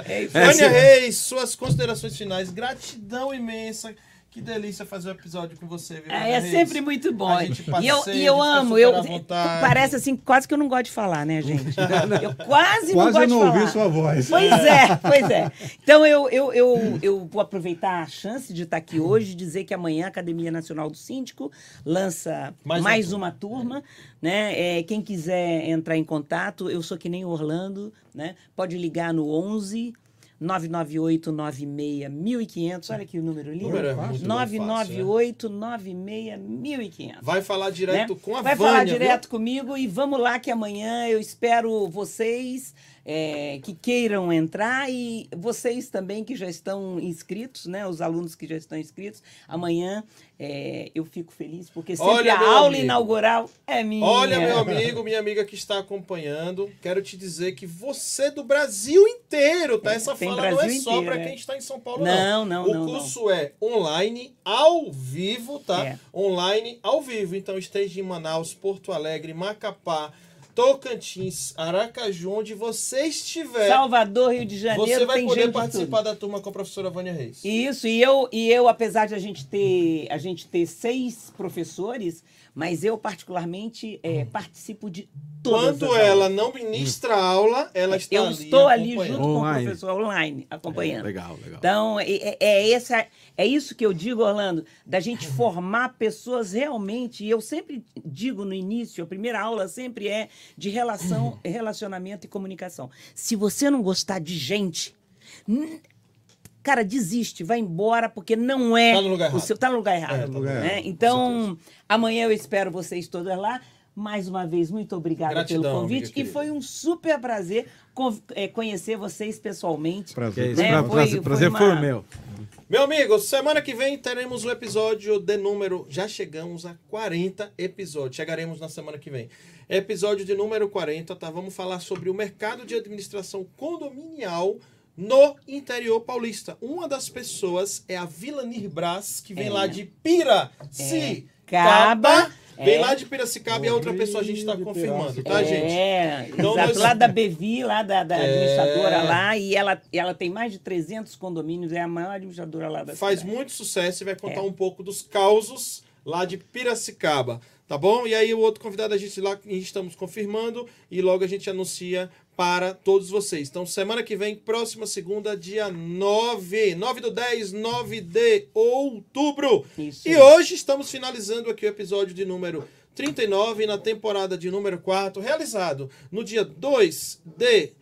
é aí. Vânia Reis, suas considerações finais. Gratidão imensa. Que delícia fazer o episódio com você, viu? É, é sempre muito bom. A gente E eu, passeia, e eu a gente fica amo, super eu, parece assim, quase que eu não gosto de falar, né, gente? (laughs) Eu quase, não Quase gosto eu não de falar. ouvi sua voz. Pois é, (laughs) pois é. Então eu, eu, eu, eu vou aproveitar a chance de estar aqui hoje e dizer que amanhã a Academia Nacional do Síndico lança Mais mais, uma uma turma. Né? É, quem quiser entrar em contato, eu sou que nem o Orlando, né? Pode ligar no 11 998 96 1500. Olha aqui o número lindo. Número é muito fácil, 998 96 1500 Vai falar direto né? com a Vai Vânia, falar viu? direto comigo e vamos lá que amanhã eu espero vocês é, que queiram entrar e vocês também que já estão inscritos, né? Os alunos que já estão inscritos. Amanhã é, eu fico feliz porque sempre Olha, a aula amigo. inaugural é minha. Olha, meu amigo, minha amiga que está acompanhando, quero te dizer que você do Brasil inteiro, tá? É, Essa tem fala não é Brasil só inteiro, para é. quem está em São Paulo, Não, não. não, O não, curso é online, ao vivo, tá? É. Online, ao vivo. Então esteja em Manaus, Porto Alegre, Macapá, Tocantins, Aracaju, onde você estiver, Salvador, Rio de Janeiro, você vai poder participar da turma com a professora Vânia Reis. Isso, e eu, e eu, apesar de a gente ter, a gente ter seis professores, mas eu particularmente é, participo de todas Quando as ela aulas. não ministra aula, ela está eu ali estou ali junto com o Online. professor online, acompanhando. Legal, legal. Então, é, é- é essa, é isso que eu digo, Orlando, da gente formar pessoas realmente. E eu sempre digo no início, a primeira aula sempre é de relação, relacionamento e comunicação. Se você não gostar de gente, cara, desiste, vai embora, porque não é. Tá no lugar errado. seu, tá no lugar errado. É, tá no lugar né? errado, Então, amanhã eu espero vocês todas lá. Mais uma vez, muito obrigada Gratidão, pelo convite. E foi um super prazer eh, conhecer vocês pessoalmente. É Prazer. Né, pra- foi- prazer, foi prazer uma- foi meu. Meu amigo, semana que vem teremos o episódio de número. Já chegamos a 40 episódios. Chegaremos na semana que vem. Episódio de número 40, tá? Vamos falar sobre o mercado de administração condominial no interior paulista. Uma das pessoas é a Vilanir Brás, que vem É. lá de Piracicaba. Caba, Vem é. lá de Piracicaba e a outra pessoa a gente está confirmando, tá, gente? É, Então exato, nós- lá da Bevi, lá da, da É. administradora lá, e ela, ela tem mais de 300 condomínios, é a maior administradora lá da faz cidade. muito sucesso e vai contar É. um pouco dos causos lá de Piracicaba, tá bom? E aí o outro convidado a gente lá estamos confirmando e logo a gente anuncia para todos vocês. Então semana que vem, próxima segunda, dia 9, 9 do 10, 9 de outubro. Isso E hoje estamos finalizando aqui o episódio de número 39 na temporada de número 4, realizado no dia 2 de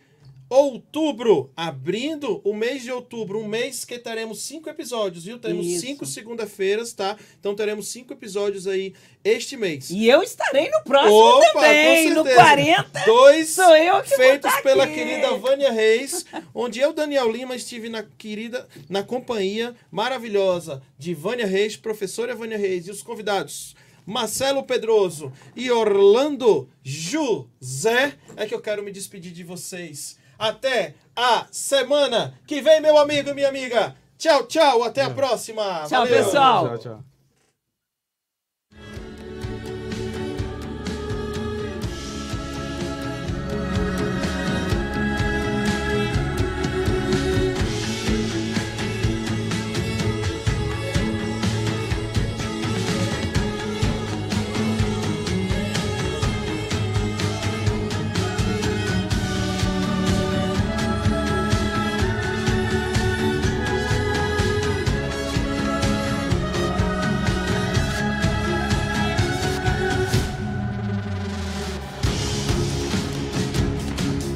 outubro, abrindo o mês de outubro, um mês que teremos cinco episódios, viu? Teremos Isso. cinco segunda-feiras, tá? Então teremos cinco episódios aí este mês. E eu estarei no próximo Opa, também, no certeza. 40. Dois Sou eu que feitos tá pela aqui. querida Vânia Reis, onde eu, Daniel Lima, estive na querida, na companhia maravilhosa de Vânia Reis, professora Vânia Reis, e os convidados Marcelo Pedroso e Orlando José. É que eu quero me despedir de vocês. Até a semana que vem, meu amigo e minha amiga. Tchau, tchau. Até a próxima. Tchau, Valeu. pessoal. Tchau, tchau.